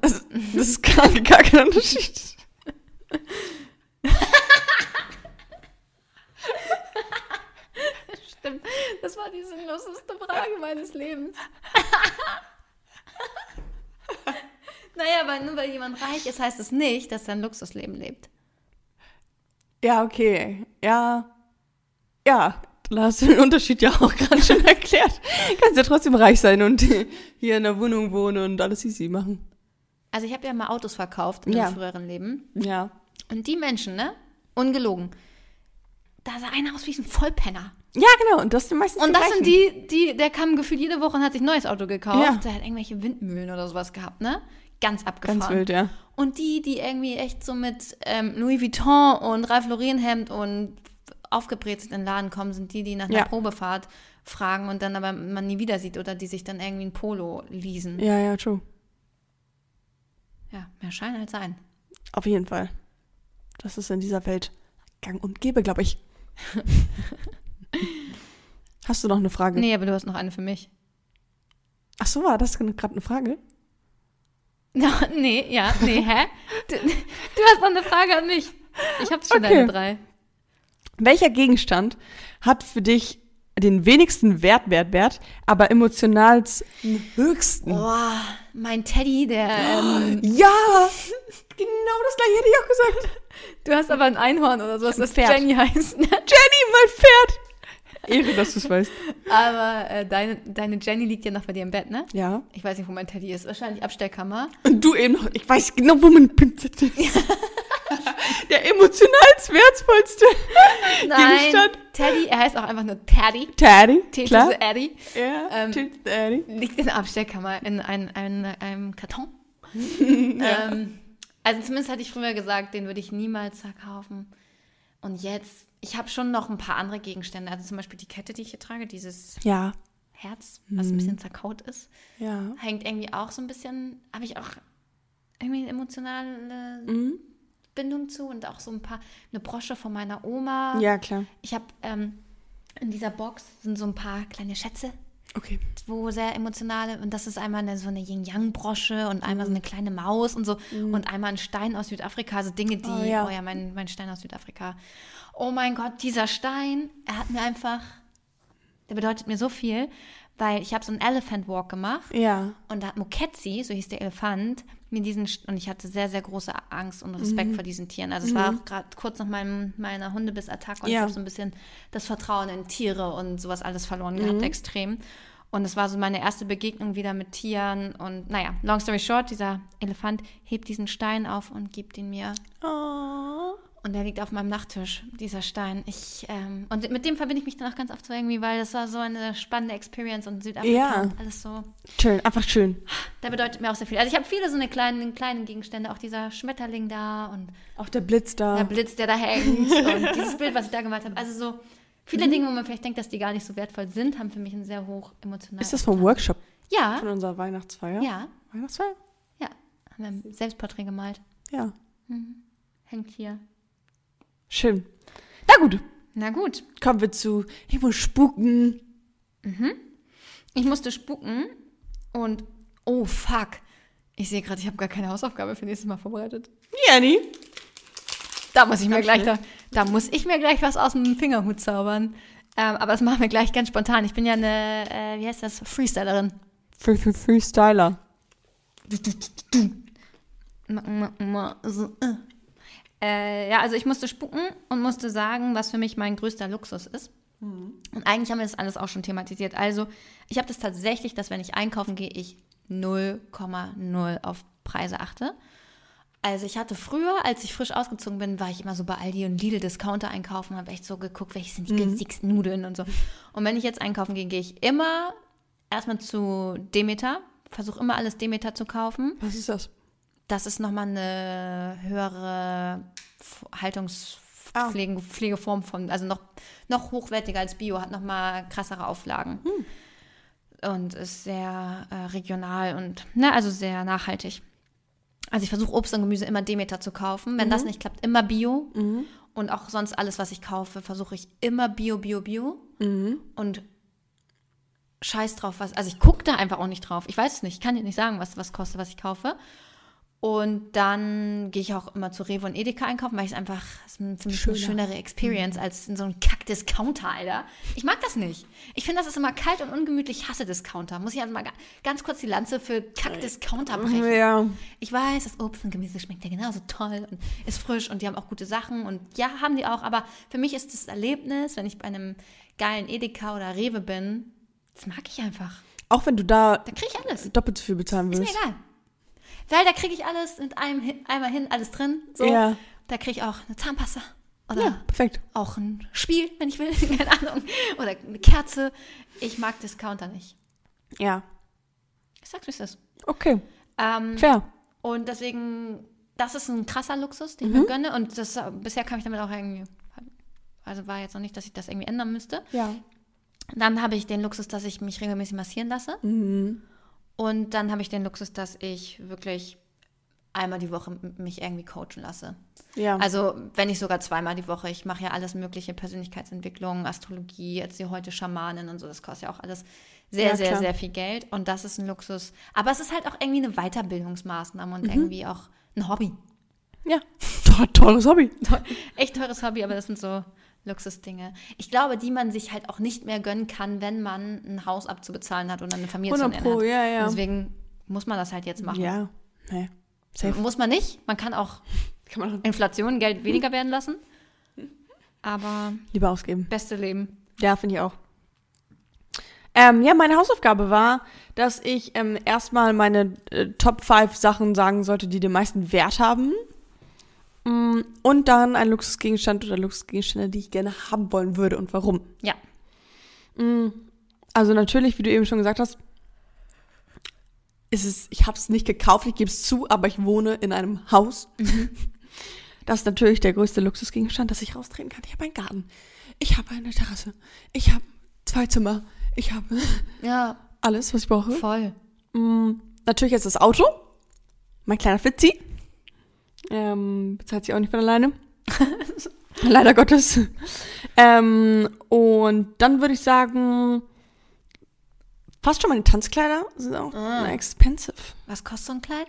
Speaker 2: Das, das ist gar, gar kein Unterschied.
Speaker 1: Stimmt, das war die sinnloseste Frage meines Lebens. naja, aber nur weil jemand reich ist, heißt es nicht, dass er ein Luxusleben lebt.
Speaker 2: Ja, okay. Ja. Ja. Dann hast du den Unterschied ja auch gerade schon erklärt. Kannst ja trotzdem reich sein und hier in der Wohnung wohnen und alles easy machen.
Speaker 1: Also ich habe ja mal Autos verkauft in
Speaker 2: Ja.
Speaker 1: einem früheren Leben.
Speaker 2: Ja.
Speaker 1: Und die Menschen, ne? Ungelogen. Da sah einer aus wie ein Vollpenner.
Speaker 2: Ja, genau. Und das sind meistens
Speaker 1: Und
Speaker 2: die
Speaker 1: das sind
Speaker 2: Reichen.
Speaker 1: die, die, der kam gefühlt jede Woche und hat sich ein neues Auto gekauft.
Speaker 2: Ja.
Speaker 1: Der hat irgendwelche Windmühlen oder sowas gehabt, ne? Ganz abgefahren.
Speaker 2: Ganz wild, ja.
Speaker 1: Und die, die irgendwie echt so mit ähm, Louis Vuitton und Ralph Lauren Hemd und aufgebrezelt in den Laden kommen, sind die, die nach einer
Speaker 2: Ja.
Speaker 1: Probefahrt fragen und dann aber man nie wieder sieht oder die sich dann irgendwie ein Polo leasen. Ja,
Speaker 2: Ja, ja, true.
Speaker 1: mehr Schein als sein.
Speaker 2: Auf jeden Fall. Das ist in dieser Welt gang und gäbe, glaube ich. Hast du noch eine Frage?
Speaker 1: Nee, aber du hast noch eine für mich.
Speaker 2: Ach so, war das gerade eine Frage?
Speaker 1: Ja, nee, ja, nee, hä? Du, du hast noch eine Frage an mich. Ich habe schon
Speaker 2: Okay.
Speaker 1: deine drei.
Speaker 2: Welcher Gegenstand hat für dich den wenigsten Wert, Wert, Wert, aber emotional höchsten?
Speaker 1: Boah, mein Teddy, der. Ähm,
Speaker 2: Ja! Genau das gleiche hätte ich auch gesagt.
Speaker 1: du hast aber ein Einhorn oder sowas, das
Speaker 2: Pferd.
Speaker 1: Jenny heißt.
Speaker 2: Jenny, mein Pferd! Ehre, dass du es weißt.
Speaker 1: Aber äh, deine, deine Jenny liegt ja noch bei dir im Bett, ne?
Speaker 2: Ja.
Speaker 1: Ich weiß nicht, wo mein Teddy ist. Wahrscheinlich Abstellkammer.
Speaker 2: Und du eben noch, ich weiß genau, wo meine Pinzette ist. Der emotionalst wertvollste Gegenstand.
Speaker 1: Teddy, er heißt auch einfach nur Teddy.
Speaker 2: Teddy,
Speaker 1: T
Speaker 2: klar.
Speaker 1: Eddie.
Speaker 2: Ja,
Speaker 1: Ähm,
Speaker 2: Teddy.
Speaker 1: Liegt in der Abstellkammer in ein, ein, einem Karton. ähm, also zumindest hatte ich früher gesagt, den würde ich niemals verkaufen. Und jetzt, ich habe schon noch ein paar andere Gegenstände. Also zum Beispiel die Kette, die ich hier trage, dieses
Speaker 2: Ja.
Speaker 1: Herz, was ein bisschen zerkaut ist.
Speaker 2: Ja.
Speaker 1: Hängt irgendwie auch so ein bisschen, habe ich auch irgendwie eine emotionale
Speaker 2: Mhm.
Speaker 1: Bindung zu und auch so ein paar, eine Brosche von meiner Oma.
Speaker 2: Ja, klar.
Speaker 1: Ich habe ähm, in dieser Box sind so ein paar kleine Schätze,
Speaker 2: Okay.
Speaker 1: wo sehr emotionale, und das ist einmal eine, so eine Yin-Yang-Brosche und einmal so eine kleine Maus und so und einmal ein Stein aus Südafrika, also Dinge, die,
Speaker 2: Oh,
Speaker 1: oh
Speaker 2: ja.
Speaker 1: ja, mein, mein Stein aus Südafrika. Oh mein Gott, dieser Stein, er hat mir einfach, der bedeutet mir so viel, weil ich habe so einen Elephant Walk gemacht
Speaker 2: Ja.
Speaker 1: und da hat Moketzi, so hieß der Elefant, mir diesen, und ich hatte sehr, sehr große Angst und Respekt
Speaker 2: Mhm.
Speaker 1: vor diesen Tieren. Also es war auch gerade kurz nach meinem, meiner Hundebiss-Attacke und ich
Speaker 2: Ja.
Speaker 1: habe so ein bisschen das Vertrauen in Tiere und sowas alles verloren
Speaker 2: Mhm.
Speaker 1: gehabt, extrem. Und es war so meine erste Begegnung wieder mit Tieren. Und naja, long story short, dieser Elefant hebt diesen Stein auf und gibt ihn mir.
Speaker 2: Oh.
Speaker 1: Und der liegt auf meinem Nachttisch, dieser Stein. Ich, ähm, und mit dem verbinde ich mich dann auch ganz oft so irgendwie, weil das war so eine spannende Experience und Südafrika
Speaker 2: Ja.
Speaker 1: und alles so.
Speaker 2: Schön, einfach schön.
Speaker 1: Der bedeutet mir auch sehr viel. Also ich habe viele so eine kleinen, kleinen Gegenstände, auch dieser Schmetterling da und
Speaker 2: Auch der Blitz da.
Speaker 1: der Blitz, der da hängt und dieses Bild, was ich da gemalt habe. Also so viele Dinge, wo man vielleicht denkt, dass die gar nicht so wertvoll sind, haben für mich einen sehr hoch emotionalen.
Speaker 2: ist das vom Workshop?
Speaker 1: Ja,
Speaker 2: Von unserer Weihnachtsfeier?
Speaker 1: ja,
Speaker 2: Weihnachtsfeier?
Speaker 1: ja. Haben wir ein Selbstporträt gemalt.
Speaker 2: Ja.
Speaker 1: Hängt hier.
Speaker 2: Schön. Na gut,
Speaker 1: Na gut.
Speaker 2: kommen wir zu, ich muss spuken.
Speaker 1: Ich musste spucken und oh fuck. Ich sehe gerade, ich habe gar keine Hausaufgabe für nächstes Mal vorbereitet.
Speaker 2: Jenny.
Speaker 1: Da muss ich mir gleich, da, da muss ich mir gleich was aus dem Fingerhut zaubern. Ähm, aber das machen wir gleich ganz spontan. Ich bin ja eine, äh, wie heißt das, Freestylerin.
Speaker 2: Free, free, Freestyler.
Speaker 1: Äh. Ja, also ich musste spucken und musste sagen, was für mich mein größter Luxus ist. Und eigentlich haben wir das alles auch schon thematisiert. Also, ich habe das tatsächlich, dass wenn ich einkaufen gehe, ich 0,0 auf Preise achte. Also ich hatte früher, als ich frisch ausgezogen bin, war ich immer so bei Aldi und Lidl Discounter einkaufen, habe echt so geguckt, welche sind die günstigsten Nudeln und so. Und wenn ich jetzt einkaufen gehe, gehe ich immer erstmal zu Demeter, versuche immer alles Demeter zu kaufen.
Speaker 2: Was ist das?
Speaker 1: Das ist nochmal eine höhere Haltungspflegeform von, also noch, noch hochwertiger als Bio, hat nochmal krassere Auflagen. Und ist sehr äh, regional und, ne, also sehr nachhaltig. Also ich versuche Obst und Gemüse immer Demeter zu kaufen. Wenn das nicht klappt, immer Bio. Und auch sonst alles, was ich kaufe, versuche ich immer Bio, Bio, Bio. Und scheiß drauf, was. Also ich gucke da einfach auch nicht drauf. Ich weiß es nicht. Ich kann dir nicht sagen, was was kostet, was ich kaufe. Und dann gehe ich auch immer zu Rewe und Edeka einkaufen, weil ich es einfach, es ist für mich
Speaker 2: Schöner.
Speaker 1: eine schönere Experience als in so einem Kack-Discounter, Alter. Ich mag das nicht. Ich finde, das ist immer kalt und ungemütlich. Ich hasse Discounter. Muss ich also mal ga- ganz kurz die Lanze für Kack-Discounter brechen.
Speaker 2: Ja.
Speaker 1: Ich weiß, das Obst und Gemüse schmeckt ja genauso toll und ist frisch und die haben auch gute Sachen und ja, haben die auch, aber für mich ist das Erlebnis, wenn ich bei einem geilen Edeka oder Rewe bin, das mag ich einfach.
Speaker 2: Auch wenn du da
Speaker 1: Da kriege ich alles.
Speaker 2: doppelt so viel bezahlen
Speaker 1: Ist mir
Speaker 2: willst.
Speaker 1: egal. Weil da kriege ich alles mit einem hin, einmal hin, alles drin. So.
Speaker 2: Ja.
Speaker 1: Da kriege ich auch eine Zahnpasta oder
Speaker 2: Ja, perfekt.
Speaker 1: auch ein Spiel, wenn ich will, keine Ahnung. Oder eine Kerze. Ich mag Discounter nicht.
Speaker 2: Ja.
Speaker 1: Ich sag's, wie es ist.
Speaker 2: Okay.
Speaker 1: Ähm,
Speaker 2: Fair.
Speaker 1: Und deswegen, das ist ein krasser Luxus, den ich
Speaker 2: Mhm.
Speaker 1: mir gönne. Und das, bisher kam ich damit auch irgendwie, also war jetzt noch nicht, dass ich das irgendwie ändern müsste.
Speaker 2: Ja.
Speaker 1: Dann habe ich den Luxus, dass ich mich regelmäßig massieren lasse.
Speaker 2: Mhm.
Speaker 1: Und dann habe ich den Luxus, dass ich wirklich einmal die Woche mich irgendwie coachen lasse.
Speaker 2: Ja.
Speaker 1: Also wenn nicht sogar zweimal die Woche. Ich mache ja alles mögliche, Persönlichkeitsentwicklung, Astrologie, jetzt die heute Schamanin und so. Das kostet ja auch alles sehr,
Speaker 2: Ja,
Speaker 1: sehr,
Speaker 2: klar.
Speaker 1: sehr viel Geld. Und das ist ein Luxus. Aber es ist halt auch irgendwie eine Weiterbildungsmaßnahme
Speaker 2: Mhm.
Speaker 1: und irgendwie auch ein Hobby.
Speaker 2: ja. To tolles Hobby.
Speaker 1: Echt teures Hobby, aber das sind so Luxusdinge. Ich glaube, die man sich halt auch nicht mehr gönnen kann, wenn man ein Haus abzubezahlen hat oder eine Familie zu
Speaker 2: 100
Speaker 1: ernähren hat.
Speaker 2: ja, ja.
Speaker 1: Deswegen muss man das halt jetzt machen.
Speaker 2: Ja. Nee. Safe.
Speaker 1: Muss man nicht. Man kann auch
Speaker 2: Kann man
Speaker 1: Inflation, Geld weniger werden lassen. Aber
Speaker 2: lieber ausgeben.
Speaker 1: beste Leben.
Speaker 2: Ja, finde ich auch. Ähm, ja, meine Hausaufgabe war, dass ich ähm, erstmal meine äh, Top 5 Sachen sagen sollte, die den meisten Wert haben. Mm, Und dann ein Luxusgegenstand oder Luxusgegenstände, die ich gerne haben wollen würde und warum.
Speaker 1: Ja.
Speaker 2: Also natürlich, wie du eben schon gesagt hast, ist es, ich habe es nicht gekauft, ich gebe es zu, aber ich wohne in einem Haus. Das ist natürlich der größte Luxusgegenstand, dass ich raustreten kann. Ich habe einen Garten, ich habe eine Terrasse, ich habe zwei Zimmer, ich habe
Speaker 1: Ja,
Speaker 2: alles, was ich brauche.
Speaker 1: voll.
Speaker 2: Mm, natürlich jetzt das Auto, mein kleiner Fitzi. Ähm, bezahlt sich auch nicht von alleine. Leider Gottes. Ähm, und dann würde ich sagen, fast schon meine Tanzkleider sind auch
Speaker 1: Ah.
Speaker 2: expensive.
Speaker 1: Was kostet so ein Kleid?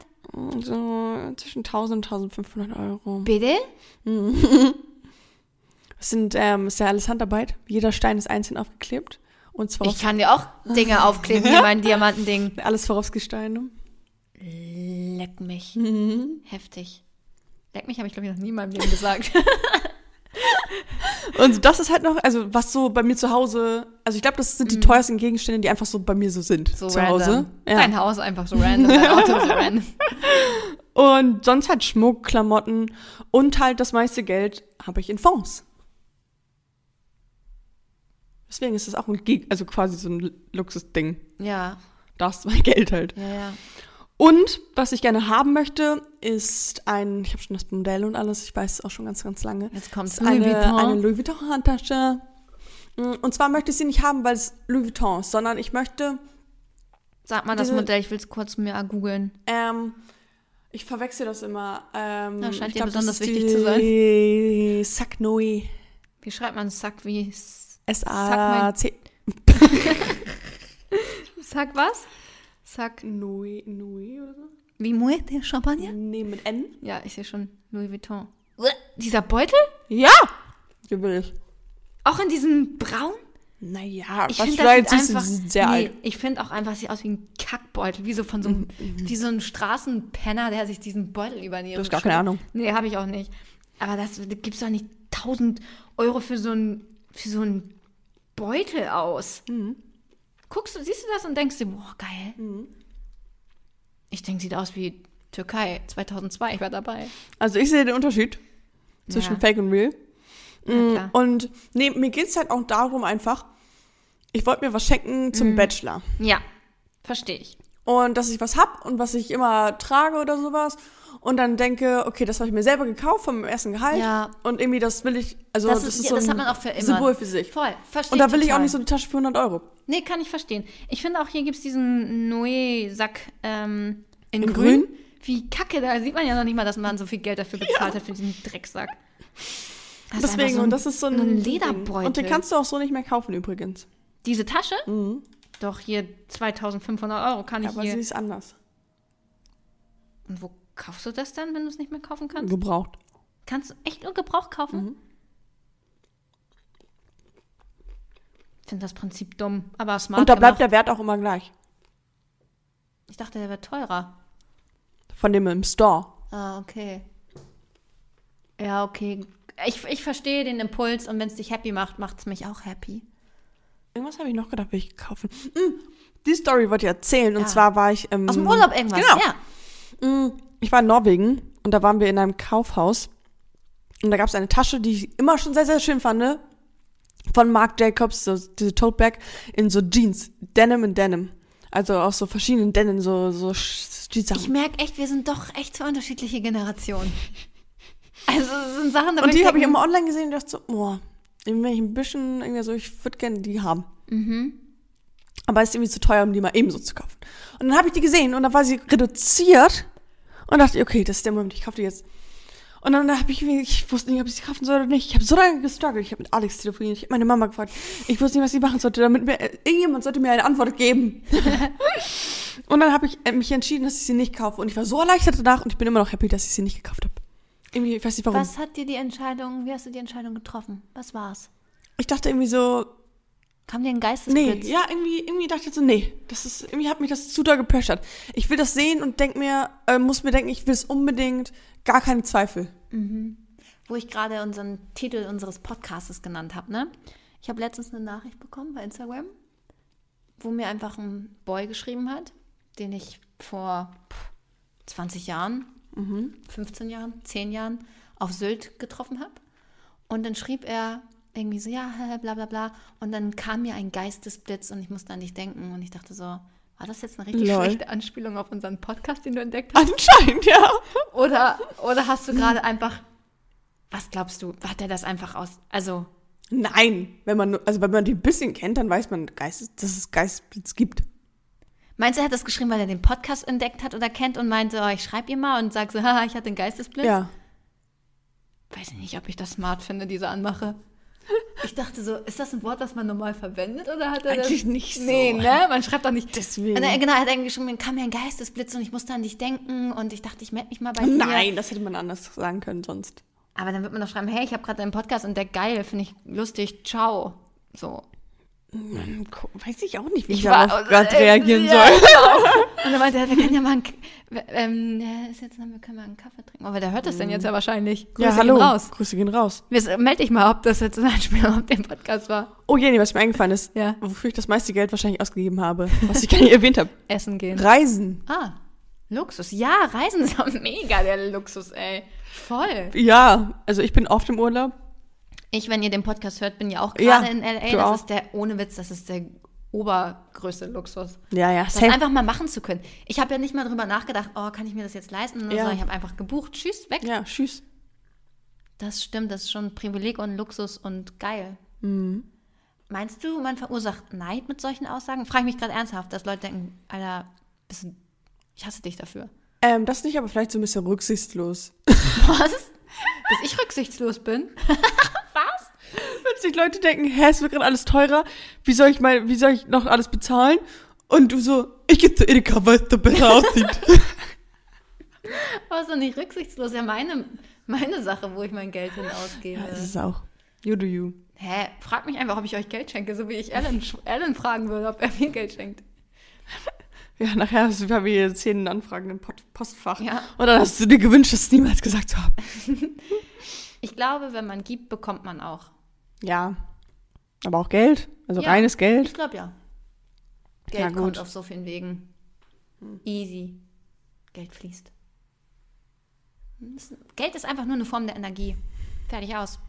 Speaker 2: So zwischen 1000 und 1500 Euro.
Speaker 1: Bitte?
Speaker 2: Das sind, ähm, ist ja alles Handarbeit. Jeder Stein ist einzeln aufgeklebt. Und zwar
Speaker 1: Ich kann dir auch Dinge aufkleben, hier mein Diamantending.
Speaker 2: alles Swarovski-Steine.
Speaker 1: Leck mich.
Speaker 2: Mhm.
Speaker 1: Heftig. Leck mich habe ich, glaube ich, noch nie in meinem Leben gesagt.
Speaker 2: Und das ist halt noch, also was so bei mir zu Hause, also ich glaube, das sind die teuersten Gegenstände, die einfach so bei mir so sind.
Speaker 1: So
Speaker 2: zu
Speaker 1: random.
Speaker 2: Hause. Ja.
Speaker 1: Dein Haus einfach so random, dein Auto so random.
Speaker 2: Und sonst halt Schmuck, Klamotten und halt das meiste Geld habe ich in Fonds. Deswegen ist das auch ein, Ge- also quasi so ein Luxusding.
Speaker 1: Ja,
Speaker 2: Da ist mein Geld halt.
Speaker 1: ja, ja.
Speaker 2: Und was ich gerne haben möchte, ist ein, ich habe schon das Modell und alles, ich weiß es auch schon ganz, ganz lange.
Speaker 1: Jetzt kommt Louis
Speaker 2: eine,
Speaker 1: Vuitton.
Speaker 2: eine Louis Vuitton Handtasche. Mm, Und zwar möchte ich sie nicht haben, weil es Louis Vuitton ist, sondern ich möchte,
Speaker 1: Sag mal das
Speaker 2: diese-
Speaker 1: Modell, ich will es kurz mir googeln.
Speaker 2: ähm, ich verwechsel das immer. Ähm,
Speaker 1: Ja, scheint
Speaker 2: ich
Speaker 1: dir
Speaker 2: das
Speaker 1: besonders
Speaker 2: ist
Speaker 1: wichtig zu sein.
Speaker 2: Die Sacnoe.
Speaker 1: Wie schreibt man Sack wie S-
Speaker 2: S-A-C.
Speaker 1: Sack was? Sack
Speaker 2: Noe, Noe oder so?
Speaker 1: wie Moet der Champagner?
Speaker 2: Nee, mit N.
Speaker 1: Ja, ich sehe schon Louis Vuitton. Dieser Beutel?
Speaker 2: Ja! Die will ich.
Speaker 1: Auch in diesem Braun?
Speaker 2: Naja,
Speaker 1: Ich
Speaker 2: was
Speaker 1: finde, das einfach,
Speaker 2: ist sehr
Speaker 1: nee,
Speaker 2: alt.
Speaker 1: ich finde auch einfach, es sieht aus wie ein Kackbeutel, wie so von so einem, wie so ein Straßenpenner, der sich diesen Beutel übernimmt.
Speaker 2: Du hast gar keine Ahnung.
Speaker 1: Nee, habe ich auch nicht. Aber das da gibt's doch nicht 1000 Euro für so ein, für so Beutel aus.
Speaker 2: Mhm.
Speaker 1: Guckst du, siehst du das und denkst dir, boah, geil.
Speaker 2: Mhm.
Speaker 1: Ich denke, sieht aus wie Türkei 2002. Ich war dabei.
Speaker 2: Also ich sehe den Unterschied zwischen
Speaker 1: Ja.
Speaker 2: Fake und Real.
Speaker 1: Ja,
Speaker 2: Mm. Und nee, mir geht es halt auch darum einfach, ich wollte mir was schenken zum
Speaker 1: Mhm.
Speaker 2: Bachelor.
Speaker 1: Ja, verstehe ich.
Speaker 2: Und dass ich was hab und was ich immer trage oder sowas. Und dann denke, okay, das habe ich mir selber gekauft vom ersten Gehalt.
Speaker 1: Ja.
Speaker 2: Und irgendwie, das will ich, also
Speaker 1: Das,
Speaker 2: das,
Speaker 1: ist,
Speaker 2: so
Speaker 1: das
Speaker 2: ein
Speaker 1: hat man auch für immer.
Speaker 2: Symbol für sich.
Speaker 1: Voll, verstehe
Speaker 2: Und da will ich auch
Speaker 1: total.
Speaker 2: nicht so eine Tasche für 100 Euro.
Speaker 1: Nee, kann ich verstehen. Ich finde auch, hier gibt es diesen Noé-Sack ähm, in,
Speaker 2: In
Speaker 1: grün.
Speaker 2: grün?
Speaker 1: Wie kacke, da sieht man ja noch nicht mal, dass man so viel Geld dafür bezahlt hat für diesen Drecksack. Das
Speaker 2: Deswegen,
Speaker 1: so
Speaker 2: und das ist so ein,
Speaker 1: ein. Lederbeutel.
Speaker 2: Und den kannst du auch so nicht mehr kaufen übrigens.
Speaker 1: Diese Tasche?
Speaker 2: Mhm.
Speaker 1: Doch, hier 2500 Euro kann ich
Speaker 2: Aber
Speaker 1: hier.
Speaker 2: sie ist anders.
Speaker 1: Und wo kaufst du das dann, wenn du es nicht mehr kaufen kannst?
Speaker 2: Gebraucht.
Speaker 1: Kannst du echt nur Gebrauch kaufen?
Speaker 2: Mhm.
Speaker 1: Ich finde das Prinzip dumm, aber smart
Speaker 2: Und da bleibt
Speaker 1: gemacht.
Speaker 2: der Wert auch immer gleich.
Speaker 1: Ich dachte, der wäre teurer.
Speaker 2: Von dem im Store.
Speaker 1: Ah, okay. Ja, okay. Ich, ich verstehe den Impuls und wenn es dich happy macht, macht es mich auch happy.
Speaker 2: Irgendwas habe ich noch gedacht, will ich kaufen. Mm, die Story wollte ich erzählen. Und
Speaker 1: Ja.
Speaker 2: zwar war ich. Ähm,
Speaker 1: Aus dem Urlaub irgendwas,
Speaker 2: Genau.
Speaker 1: ja.
Speaker 2: Mm, Ich war in Norwegen und da waren wir in einem Kaufhaus. Und da gab es eine Tasche, die ich immer schon sehr, sehr schön fand. Von Marc Jacobs, so diese Tote Bag in so Jeans. Denim in Denim. Also aus so verschiedenen Denim, so, so Sch-
Speaker 1: Ich merke echt, wir sind doch echt zwei unterschiedliche Generationen. Also es sind Sachen, da
Speaker 2: Und die habe ich immer online gesehen und dachte so, boah, irgendwie bin ich ein bisschen, irgendwie so, ich würde gerne die haben.
Speaker 1: Mhm.
Speaker 2: Aber es ist irgendwie zu teuer, um die mal ebenso zu kaufen. Und dann habe ich die gesehen und dann war sie reduziert und dachte, okay, das ist der Moment, ich kaufe die jetzt. Und dann habe ich, ich wusste nicht, ob ich sie kaufen soll oder nicht. Ich habe so lange gestruggelt. Ich habe mit Alex telefoniert. Ich habe meine Mama gefragt. Ich wusste nicht, was ich machen sollte. Damit mir, äh, irgendjemand sollte mir eine Antwort geben. und dann habe ich äh, mich entschieden, dass ich sie nicht kaufe. Und ich war so erleichtert danach und ich bin immer noch happy, dass ich sie nicht gekauft habe. Irgendwie, ich weiß nicht warum.
Speaker 1: Was hat dir die Entscheidung, wie hast du die Entscheidung getroffen? Was war's?
Speaker 2: Ich dachte irgendwie so,
Speaker 1: Kam dir ein
Speaker 2: Nee,
Speaker 1: Geistesblitz?
Speaker 2: ja, irgendwie, irgendwie dachte ich so, nee, das ist, irgendwie hat mich das zu doll gepressured. Ich will das sehen und denk mir, äh, muss mir denken, ich will es unbedingt, gar keine Zweifel.
Speaker 1: Wo ich gerade unseren Titel unseres Podcasts genannt habe, ne? Ich habe letztens eine Nachricht bekommen bei Instagram, wo mir einfach ein Boy geschrieben hat, den ich vor pff, 20 Jahren, 15 Jahren, 10 Jahren auf Sylt getroffen habe. Und dann schrieb er irgendwie so, ja, bla bla bla. Und dann kam mir ein Geistesblitz und ich musste an dich denken. Und ich dachte so, war das jetzt eine richtig
Speaker 2: Lol.
Speaker 1: schlechte Anspielung auf unseren Podcast, den du entdeckt hast?
Speaker 2: Anscheinend, ja.
Speaker 1: Oder, oder hast du gerade einfach, was glaubst du, hat er das einfach aus, also,
Speaker 2: Nein, wenn man, also wenn man die ein bisschen kennt, dann weiß man, Geist, dass es Geistblitz gibt.
Speaker 1: meinst du, er hat das geschrieben, weil er den Podcast entdeckt hat oder kennt und meinte, oh, ich schreibe ihr mal und sag so, haha, ich hatte einen Geistesblitz?
Speaker 2: Ja.
Speaker 1: Weiß ich nicht, ob ich das smart finde, diese Anmache. Ich dachte so, ist das ein Wort, das man normal verwendet oder hat er
Speaker 2: Eigentlich
Speaker 1: das?
Speaker 2: nicht so.
Speaker 1: Nee, ne? Man schreibt doch nicht.
Speaker 2: Deswegen.
Speaker 1: Und er, genau, er hat irgendwie geschrieben, mir kam mir ein Geistesblitz und ich musste an dich denken und ich dachte, ich melde mich mal bei dir.
Speaker 2: Nein, das hätte man anders sagen können sonst.
Speaker 1: Aber dann wird man doch schreiben, hey, ich habe gerade deinen Podcast entdeckt, geil, finde ich lustig, ciao. So.
Speaker 2: Weiß ich auch nicht, wie ich,
Speaker 1: Ich
Speaker 2: darauf gerade
Speaker 1: äh,
Speaker 2: reagieren
Speaker 1: ja,
Speaker 2: soll.
Speaker 1: Und dann meinte er, wir können ja mal einen, ähm, der ist jetzt, wir können mal einen Kaffee trinken. Aber der hört das denn jetzt ja wahrscheinlich. Grüße
Speaker 2: ja, hallo.
Speaker 1: gehen raus.
Speaker 2: Grüße gehen raus.
Speaker 1: Wir- Meld dich mal, ob das jetzt ein Anspielung auf den Podcast war.
Speaker 2: Oh, Jenny, was mir eingefallen ist,
Speaker 1: Ja.
Speaker 2: wofür ich das meiste Geld wahrscheinlich ausgegeben habe, was ich gar nicht erwähnt habe.
Speaker 1: Essen gehen.
Speaker 2: Reisen.
Speaker 1: Ah, Luxus. Ja, Reisen ist auch mega der Luxus, ey. Voll.
Speaker 2: Ja, also ich bin oft im Urlaub.
Speaker 1: Ich, wenn ihr den Podcast hört, bin ja auch
Speaker 2: Ja,
Speaker 1: gerade in L.A. Das
Speaker 2: auch.
Speaker 1: ist der, ohne Witz, das ist der obergrößte Luxus.
Speaker 2: Ja, ja,
Speaker 1: Das
Speaker 2: safe.
Speaker 1: einfach mal machen zu können. Ich habe ja nicht mal drüber nachgedacht, oh, kann ich mir das jetzt leisten?
Speaker 2: Ja.
Speaker 1: so. Ich habe einfach gebucht, tschüss, weg.
Speaker 2: Ja, tschüss.
Speaker 1: Das stimmt, das ist schon Privileg und Luxus und geil.
Speaker 2: Mhm.
Speaker 1: Meinst du, man verursacht Neid mit solchen Aussagen? Frage ich mich gerade ernsthaft, dass Leute denken, Alter, du, ich hasse dich dafür.
Speaker 2: Ähm, das nicht, aber vielleicht so ein bisschen rücksichtslos.
Speaker 1: Was? Dass ich rücksichtslos bin?
Speaker 2: Sich Leute denken, hä, es wird gerade alles teurer, wie soll ich mal, wie soll ich noch alles bezahlen? Und du so, ich gehe zu Edeka, weil es da besser aussieht.
Speaker 1: Aber doch nicht rücksichtslos. Ja, meine, meine Sache, wo ich mein Geld hin ausgebe.
Speaker 2: Das ist auch. You do you.
Speaker 1: Hä? Frag mich einfach, ob ich euch Geld schenke, so wie ich Alan, Alan fragen würde, ob er mir Geld schenkt.
Speaker 2: Ja, nachher hast du, haben wir hier zehn Anfragen im Postfach.
Speaker 1: Ja.
Speaker 2: Und dann hast du dir gewünscht, das niemals gesagt zu haben.
Speaker 1: Ich glaube, wenn man gibt, bekommt man auch.
Speaker 2: Ja. Aber auch Geld, also
Speaker 1: Ja.
Speaker 2: reines Geld.
Speaker 1: Ich glaube ja. Geld
Speaker 2: Ja, gut.
Speaker 1: kommt auf so vielen Wegen. Easy. Geld fließt. Das- Geld ist einfach nur eine Form der Energie. Fertig aus.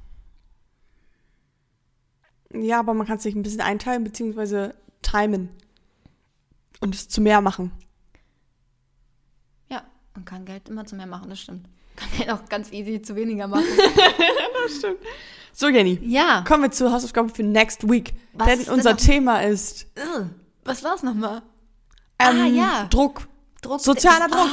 Speaker 2: Ja, aber man kann es sich ein bisschen einteilen, beziehungsweise timen. Und es zu mehr machen.
Speaker 1: Ja, man kann Geld immer zu mehr machen, das stimmt. Kann Geld auch ganz easy zu weniger machen.
Speaker 2: So, Jenny.
Speaker 1: ja.
Speaker 2: Kommen wir zur Hausaufgabe für next week.
Speaker 1: Was
Speaker 2: denn
Speaker 1: denn
Speaker 2: unser
Speaker 1: noch-
Speaker 2: Thema ist.
Speaker 1: Was war's nochmal?
Speaker 2: ähm,
Speaker 1: Ah, ja.
Speaker 2: Druck.
Speaker 1: Druck.
Speaker 2: Sozialer Druck.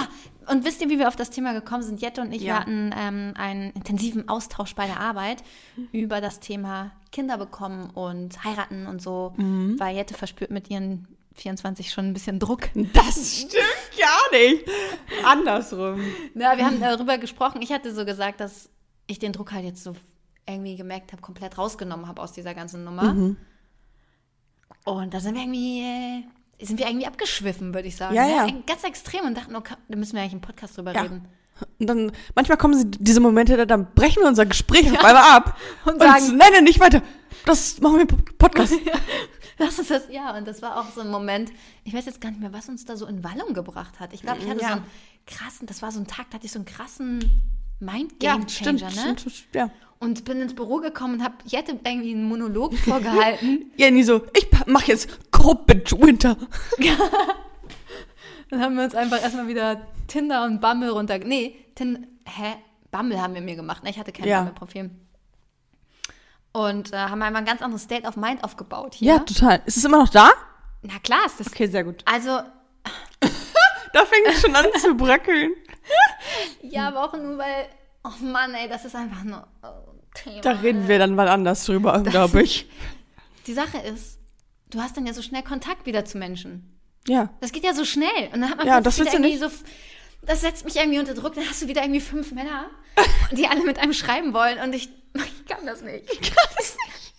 Speaker 1: Ah, und wisst ihr, wie wir auf das Thema gekommen sind? Jette und ich, wir
Speaker 2: Ja.
Speaker 1: hatten ähm, einen intensiven Austausch bei der Arbeit über das Thema Kinder bekommen und heiraten und so,
Speaker 2: Mhm.
Speaker 1: weil Jette verspürt mit ihren 24 schon ein bisschen Druck.
Speaker 2: Das stimmt gar nicht. Andersrum.
Speaker 1: Na, wir haben darüber gesprochen. Ich hatte so gesagt, dass ich den Druck halt jetzt so irgendwie gemerkt habe, komplett rausgenommen habe aus dieser ganzen Nummer.
Speaker 2: Mhm.
Speaker 1: Und da sind wir irgendwie, äh, sind wir irgendwie abgeschwiffen, würde ich sagen.
Speaker 2: Ja, ja.
Speaker 1: Ganz extrem und dachten, okay, da müssen wir eigentlich im Podcast drüber
Speaker 2: Ja.
Speaker 1: reden.
Speaker 2: Und dann, manchmal kommen sie, diese Momente, da- dann brechen wir unser Gespräch auf einmal ab.
Speaker 1: Und
Speaker 2: Und,
Speaker 1: sagen-
Speaker 2: nein, nein, nicht weiter. Das machen wir im Podcast.
Speaker 1: Lass uns das, ja, und das war auch so ein Moment, ich weiß jetzt gar nicht mehr, was uns da so in Wallung gebracht hat. Ich glaube, ich hatte
Speaker 2: Ja.
Speaker 1: so einen krassen, das war so ein Tag, da hatte ich so einen krassen
Speaker 2: ja,
Speaker 1: Mind-Game-Changer,
Speaker 2: stimmt,
Speaker 1: ne?
Speaker 2: stimmt, Ja.
Speaker 1: Und bin ins Büro gekommen und habe Jette irgendwie einen Monolog vorgehalten.
Speaker 2: Jenny so, ich mach jetzt Corbett Winter.
Speaker 1: Dann haben wir uns einfach erstmal wieder Tinder und Bumble runter. Nee, Tin hä? Bumble haben wir mir gemacht. Ne? Ich hatte kein
Speaker 2: Ja.
Speaker 1: Bumble-Profil. Und äh, haben einmal ein ganz anderes State of Mind aufgebaut hier.
Speaker 2: Ja, total. Ist es immer noch da?
Speaker 1: Na klar ist das.
Speaker 2: Okay, sehr gut.
Speaker 1: Also,
Speaker 2: Da fängt es schon an zu bröckeln.
Speaker 1: Ja, aber auch nur, weil. Oh Mann, ey, das ist einfach nur oh, Thema.
Speaker 2: Da reden wir dann mal anders drüber, glaube ich.
Speaker 1: Die Sache ist, du hast dann ja so schnell Kontakt wieder zu Menschen.
Speaker 2: Ja.
Speaker 1: Das geht ja so schnell. Und dann hat man
Speaker 2: Ja, das
Speaker 1: wieder irgendwie so. Das setzt mich irgendwie unter Druck. Dann hast du wieder irgendwie fünf Männer, die alle mit einem schreiben wollen. Und ich, ich kann das nicht. Ich kann das nicht.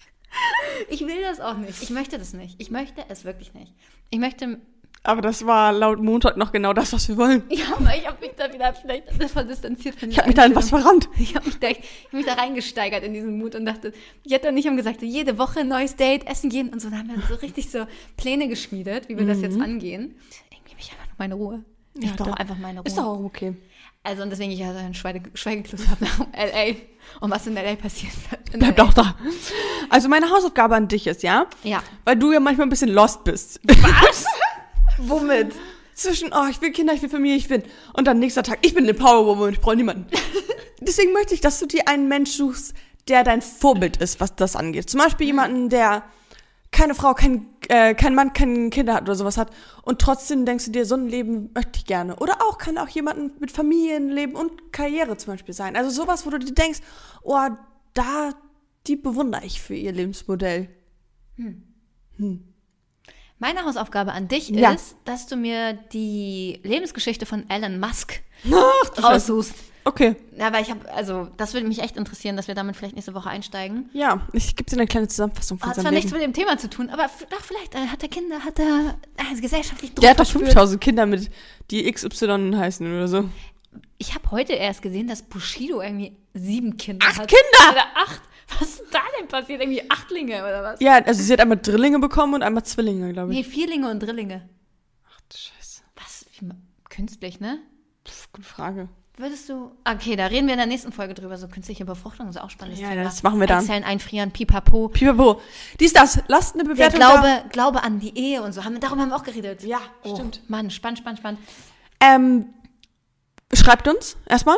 Speaker 1: Ich will das auch nicht. Ich möchte das nicht. Ich möchte es wirklich nicht. Ich möchte.
Speaker 2: Aber das war laut Montag noch genau das, was wir wollen.
Speaker 1: Ja, aber ich habe mich da wieder vielleicht davon distanziert von
Speaker 2: Ich habe mich da in was verrannt.
Speaker 1: Ich habe mich, da- ich hab mich da reingesteigert in diesen Mut und dachte, Jette und ich haben gesagt, jede Woche ein neues Date, essen gehen und so. Da haben wir so richtig so Pläne geschmiedet, wie wir das jetzt angehen. Irgendwie habe ich einfach nur meine Ruhe. Ich
Speaker 2: Mhm. Ja,
Speaker 1: brauche einfach meine Ruhe.
Speaker 2: Ist doch auch okay.
Speaker 1: Also und deswegen ich also einen Schweige Schweigekluss habe nach L.A. Und was in L.A. passiert. In
Speaker 2: Bleib
Speaker 1: LA.
Speaker 2: doch da. Also meine Hausaufgabe an dich ist, ja?
Speaker 1: Ja.
Speaker 2: Weil du ja manchmal ein bisschen lost bist.
Speaker 1: Was? Womit?
Speaker 2: Zwischen, oh, ich will Kinder, ich will Familie, ich will. Und dann nächster Tag, ich bin eine Powerwoman und ich brauche niemanden. Deswegen möchte ich, dass du dir einen Mensch suchst, der dein Vorbild ist, was das angeht. Zum Beispiel jemanden, der keine Frau, kein, äh, kein Mann, keine Kinder hat oder sowas hat. Und trotzdem denkst du dir, so ein Leben möchte ich gerne. Oder auch kann auch jemanden mit Familienleben und Karriere zum Beispiel sein. Also sowas, wo du dir denkst, oh, da, die bewundere ich für ihr Lebensmodell.
Speaker 1: Meine Hausaufgabe an dich
Speaker 2: Ja.
Speaker 1: ist, dass du mir die Lebensgeschichte von Elon Musk
Speaker 2: Ach,
Speaker 1: raussuchst.
Speaker 2: Okay.
Speaker 1: Ja, weil ich habe, also das würde mich echt interessieren, dass wir damit vielleicht nächste Woche einsteigen.
Speaker 2: Ja, ich gebe dir eine kleine Zusammenfassung von
Speaker 1: Hat
Speaker 2: seinem
Speaker 1: zwar nichts
Speaker 2: Leben.
Speaker 1: mit dem Thema zu tun, aber doch vielleicht äh, hat er Kinder, hat er äh, gesellschaftlich Druck
Speaker 2: Der hat doch
Speaker 1: verspürt.
Speaker 2: 5000 Kinder mit, die XY heißen oder so.
Speaker 1: Ich habe heute erst gesehen, dass Bushido irgendwie sieben Kinder
Speaker 2: Acht
Speaker 1: hat.
Speaker 2: Kinder?
Speaker 1: Oder acht. Was ist da denn passiert? Irgendwie Achtlinge oder was?
Speaker 2: Ja, also sie hat einmal Drillinge bekommen und einmal Zwillinge, glaube ich.
Speaker 1: Nee, Vierlinge und Drillinge.
Speaker 2: Ach du Scheiße.
Speaker 1: Was? Wie, künstlich, ne?
Speaker 2: Pff, gute Frage.
Speaker 1: Würdest du. Okay, da reden wir in der nächsten Folge drüber. So künstliche Befruchtung ist auch spannendes
Speaker 2: Ja,
Speaker 1: Thema.
Speaker 2: das machen wir dann.
Speaker 1: Eizellen einfrieren, pipapo.
Speaker 2: Pipapo. Dies, das. Lasst eine
Speaker 1: Der
Speaker 2: Bewertung
Speaker 1: Glaube, Glaube an die Ehe und so. Haben, wir- darüber haben wir auch geredet.
Speaker 2: Ja,
Speaker 1: oh,
Speaker 2: stimmt.
Speaker 1: Mann, spannend, spannend, spannend.
Speaker 2: da. Ähm, schreibt uns erstmal.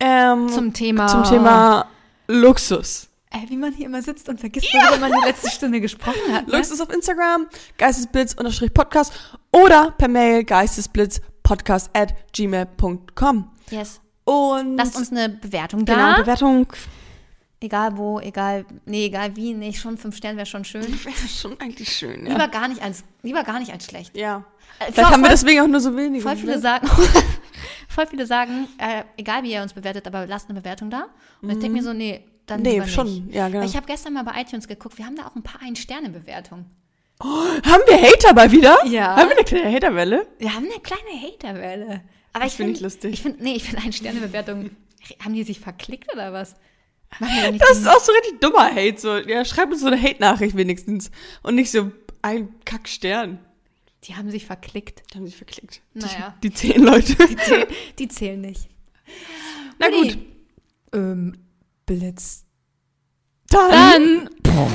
Speaker 2: Ähm,
Speaker 1: Zum Thema.
Speaker 2: zum Thema Luxus.
Speaker 1: Äh, wie man hier immer sitzt und vergisst, worüber man die letzte Stunde gesprochen hat. Ne?
Speaker 2: Luxus auf Instagram, geistesblitz-podcast oder per Mail geistesblitzpodcast at gmail.com.
Speaker 1: Yes.
Speaker 2: Und
Speaker 1: Lasst uns eine Bewertung
Speaker 2: genau,
Speaker 1: da.
Speaker 2: Bewertung
Speaker 1: egal wo, egal, nee, egal wie, nee, schon fünf Sterne wäre schon schön.
Speaker 2: wäre schon eigentlich schön, ja.
Speaker 1: Lieber gar nicht als, lieber gar nicht als schlecht.
Speaker 2: ja.
Speaker 1: Äh,
Speaker 2: Vielleicht haben wir
Speaker 1: voll,
Speaker 2: deswegen auch nur so wenige.
Speaker 1: voll viele
Speaker 2: ne?
Speaker 1: sagen, voll viele sagen, äh, egal wie ihr uns bewertet, aber lasst eine Bewertung da. Und ich denke mir so, nee, dann
Speaker 2: Nee,
Speaker 1: lieber
Speaker 2: schon,
Speaker 1: nicht.
Speaker 2: ja, genau.
Speaker 1: Weil Ich habe gestern mal bei iTunes geguckt, wir haben da auch ein paar Ein-Sterne-Bewertungen.
Speaker 2: Haben wir Hater mal wieder?
Speaker 1: Ja.
Speaker 2: Haben wir eine kleine Haterwelle?
Speaker 1: Wir haben eine kleine Haterwelle. Aber
Speaker 2: Das
Speaker 1: ich
Speaker 2: find
Speaker 1: finde
Speaker 2: ich lustig.
Speaker 1: Ich finde, nee, ich finde Ein-Sterne-Bewertungen, haben die sich verklickt oder was?
Speaker 2: Das ist auch so richtig dummer Hate. So, ja, schreib uns so eine Hate-Nachricht wenigstens. Und nicht so ein Kackstern.
Speaker 1: Die haben sich verklickt.
Speaker 2: Die haben sich verklickt.
Speaker 1: Naja.
Speaker 2: Die, die zehn Leute.
Speaker 1: Die zählen, die zählen nicht.
Speaker 2: Na
Speaker 1: Nee.
Speaker 2: gut.
Speaker 1: Ähm, Blitz.
Speaker 2: Dann.
Speaker 1: Dann.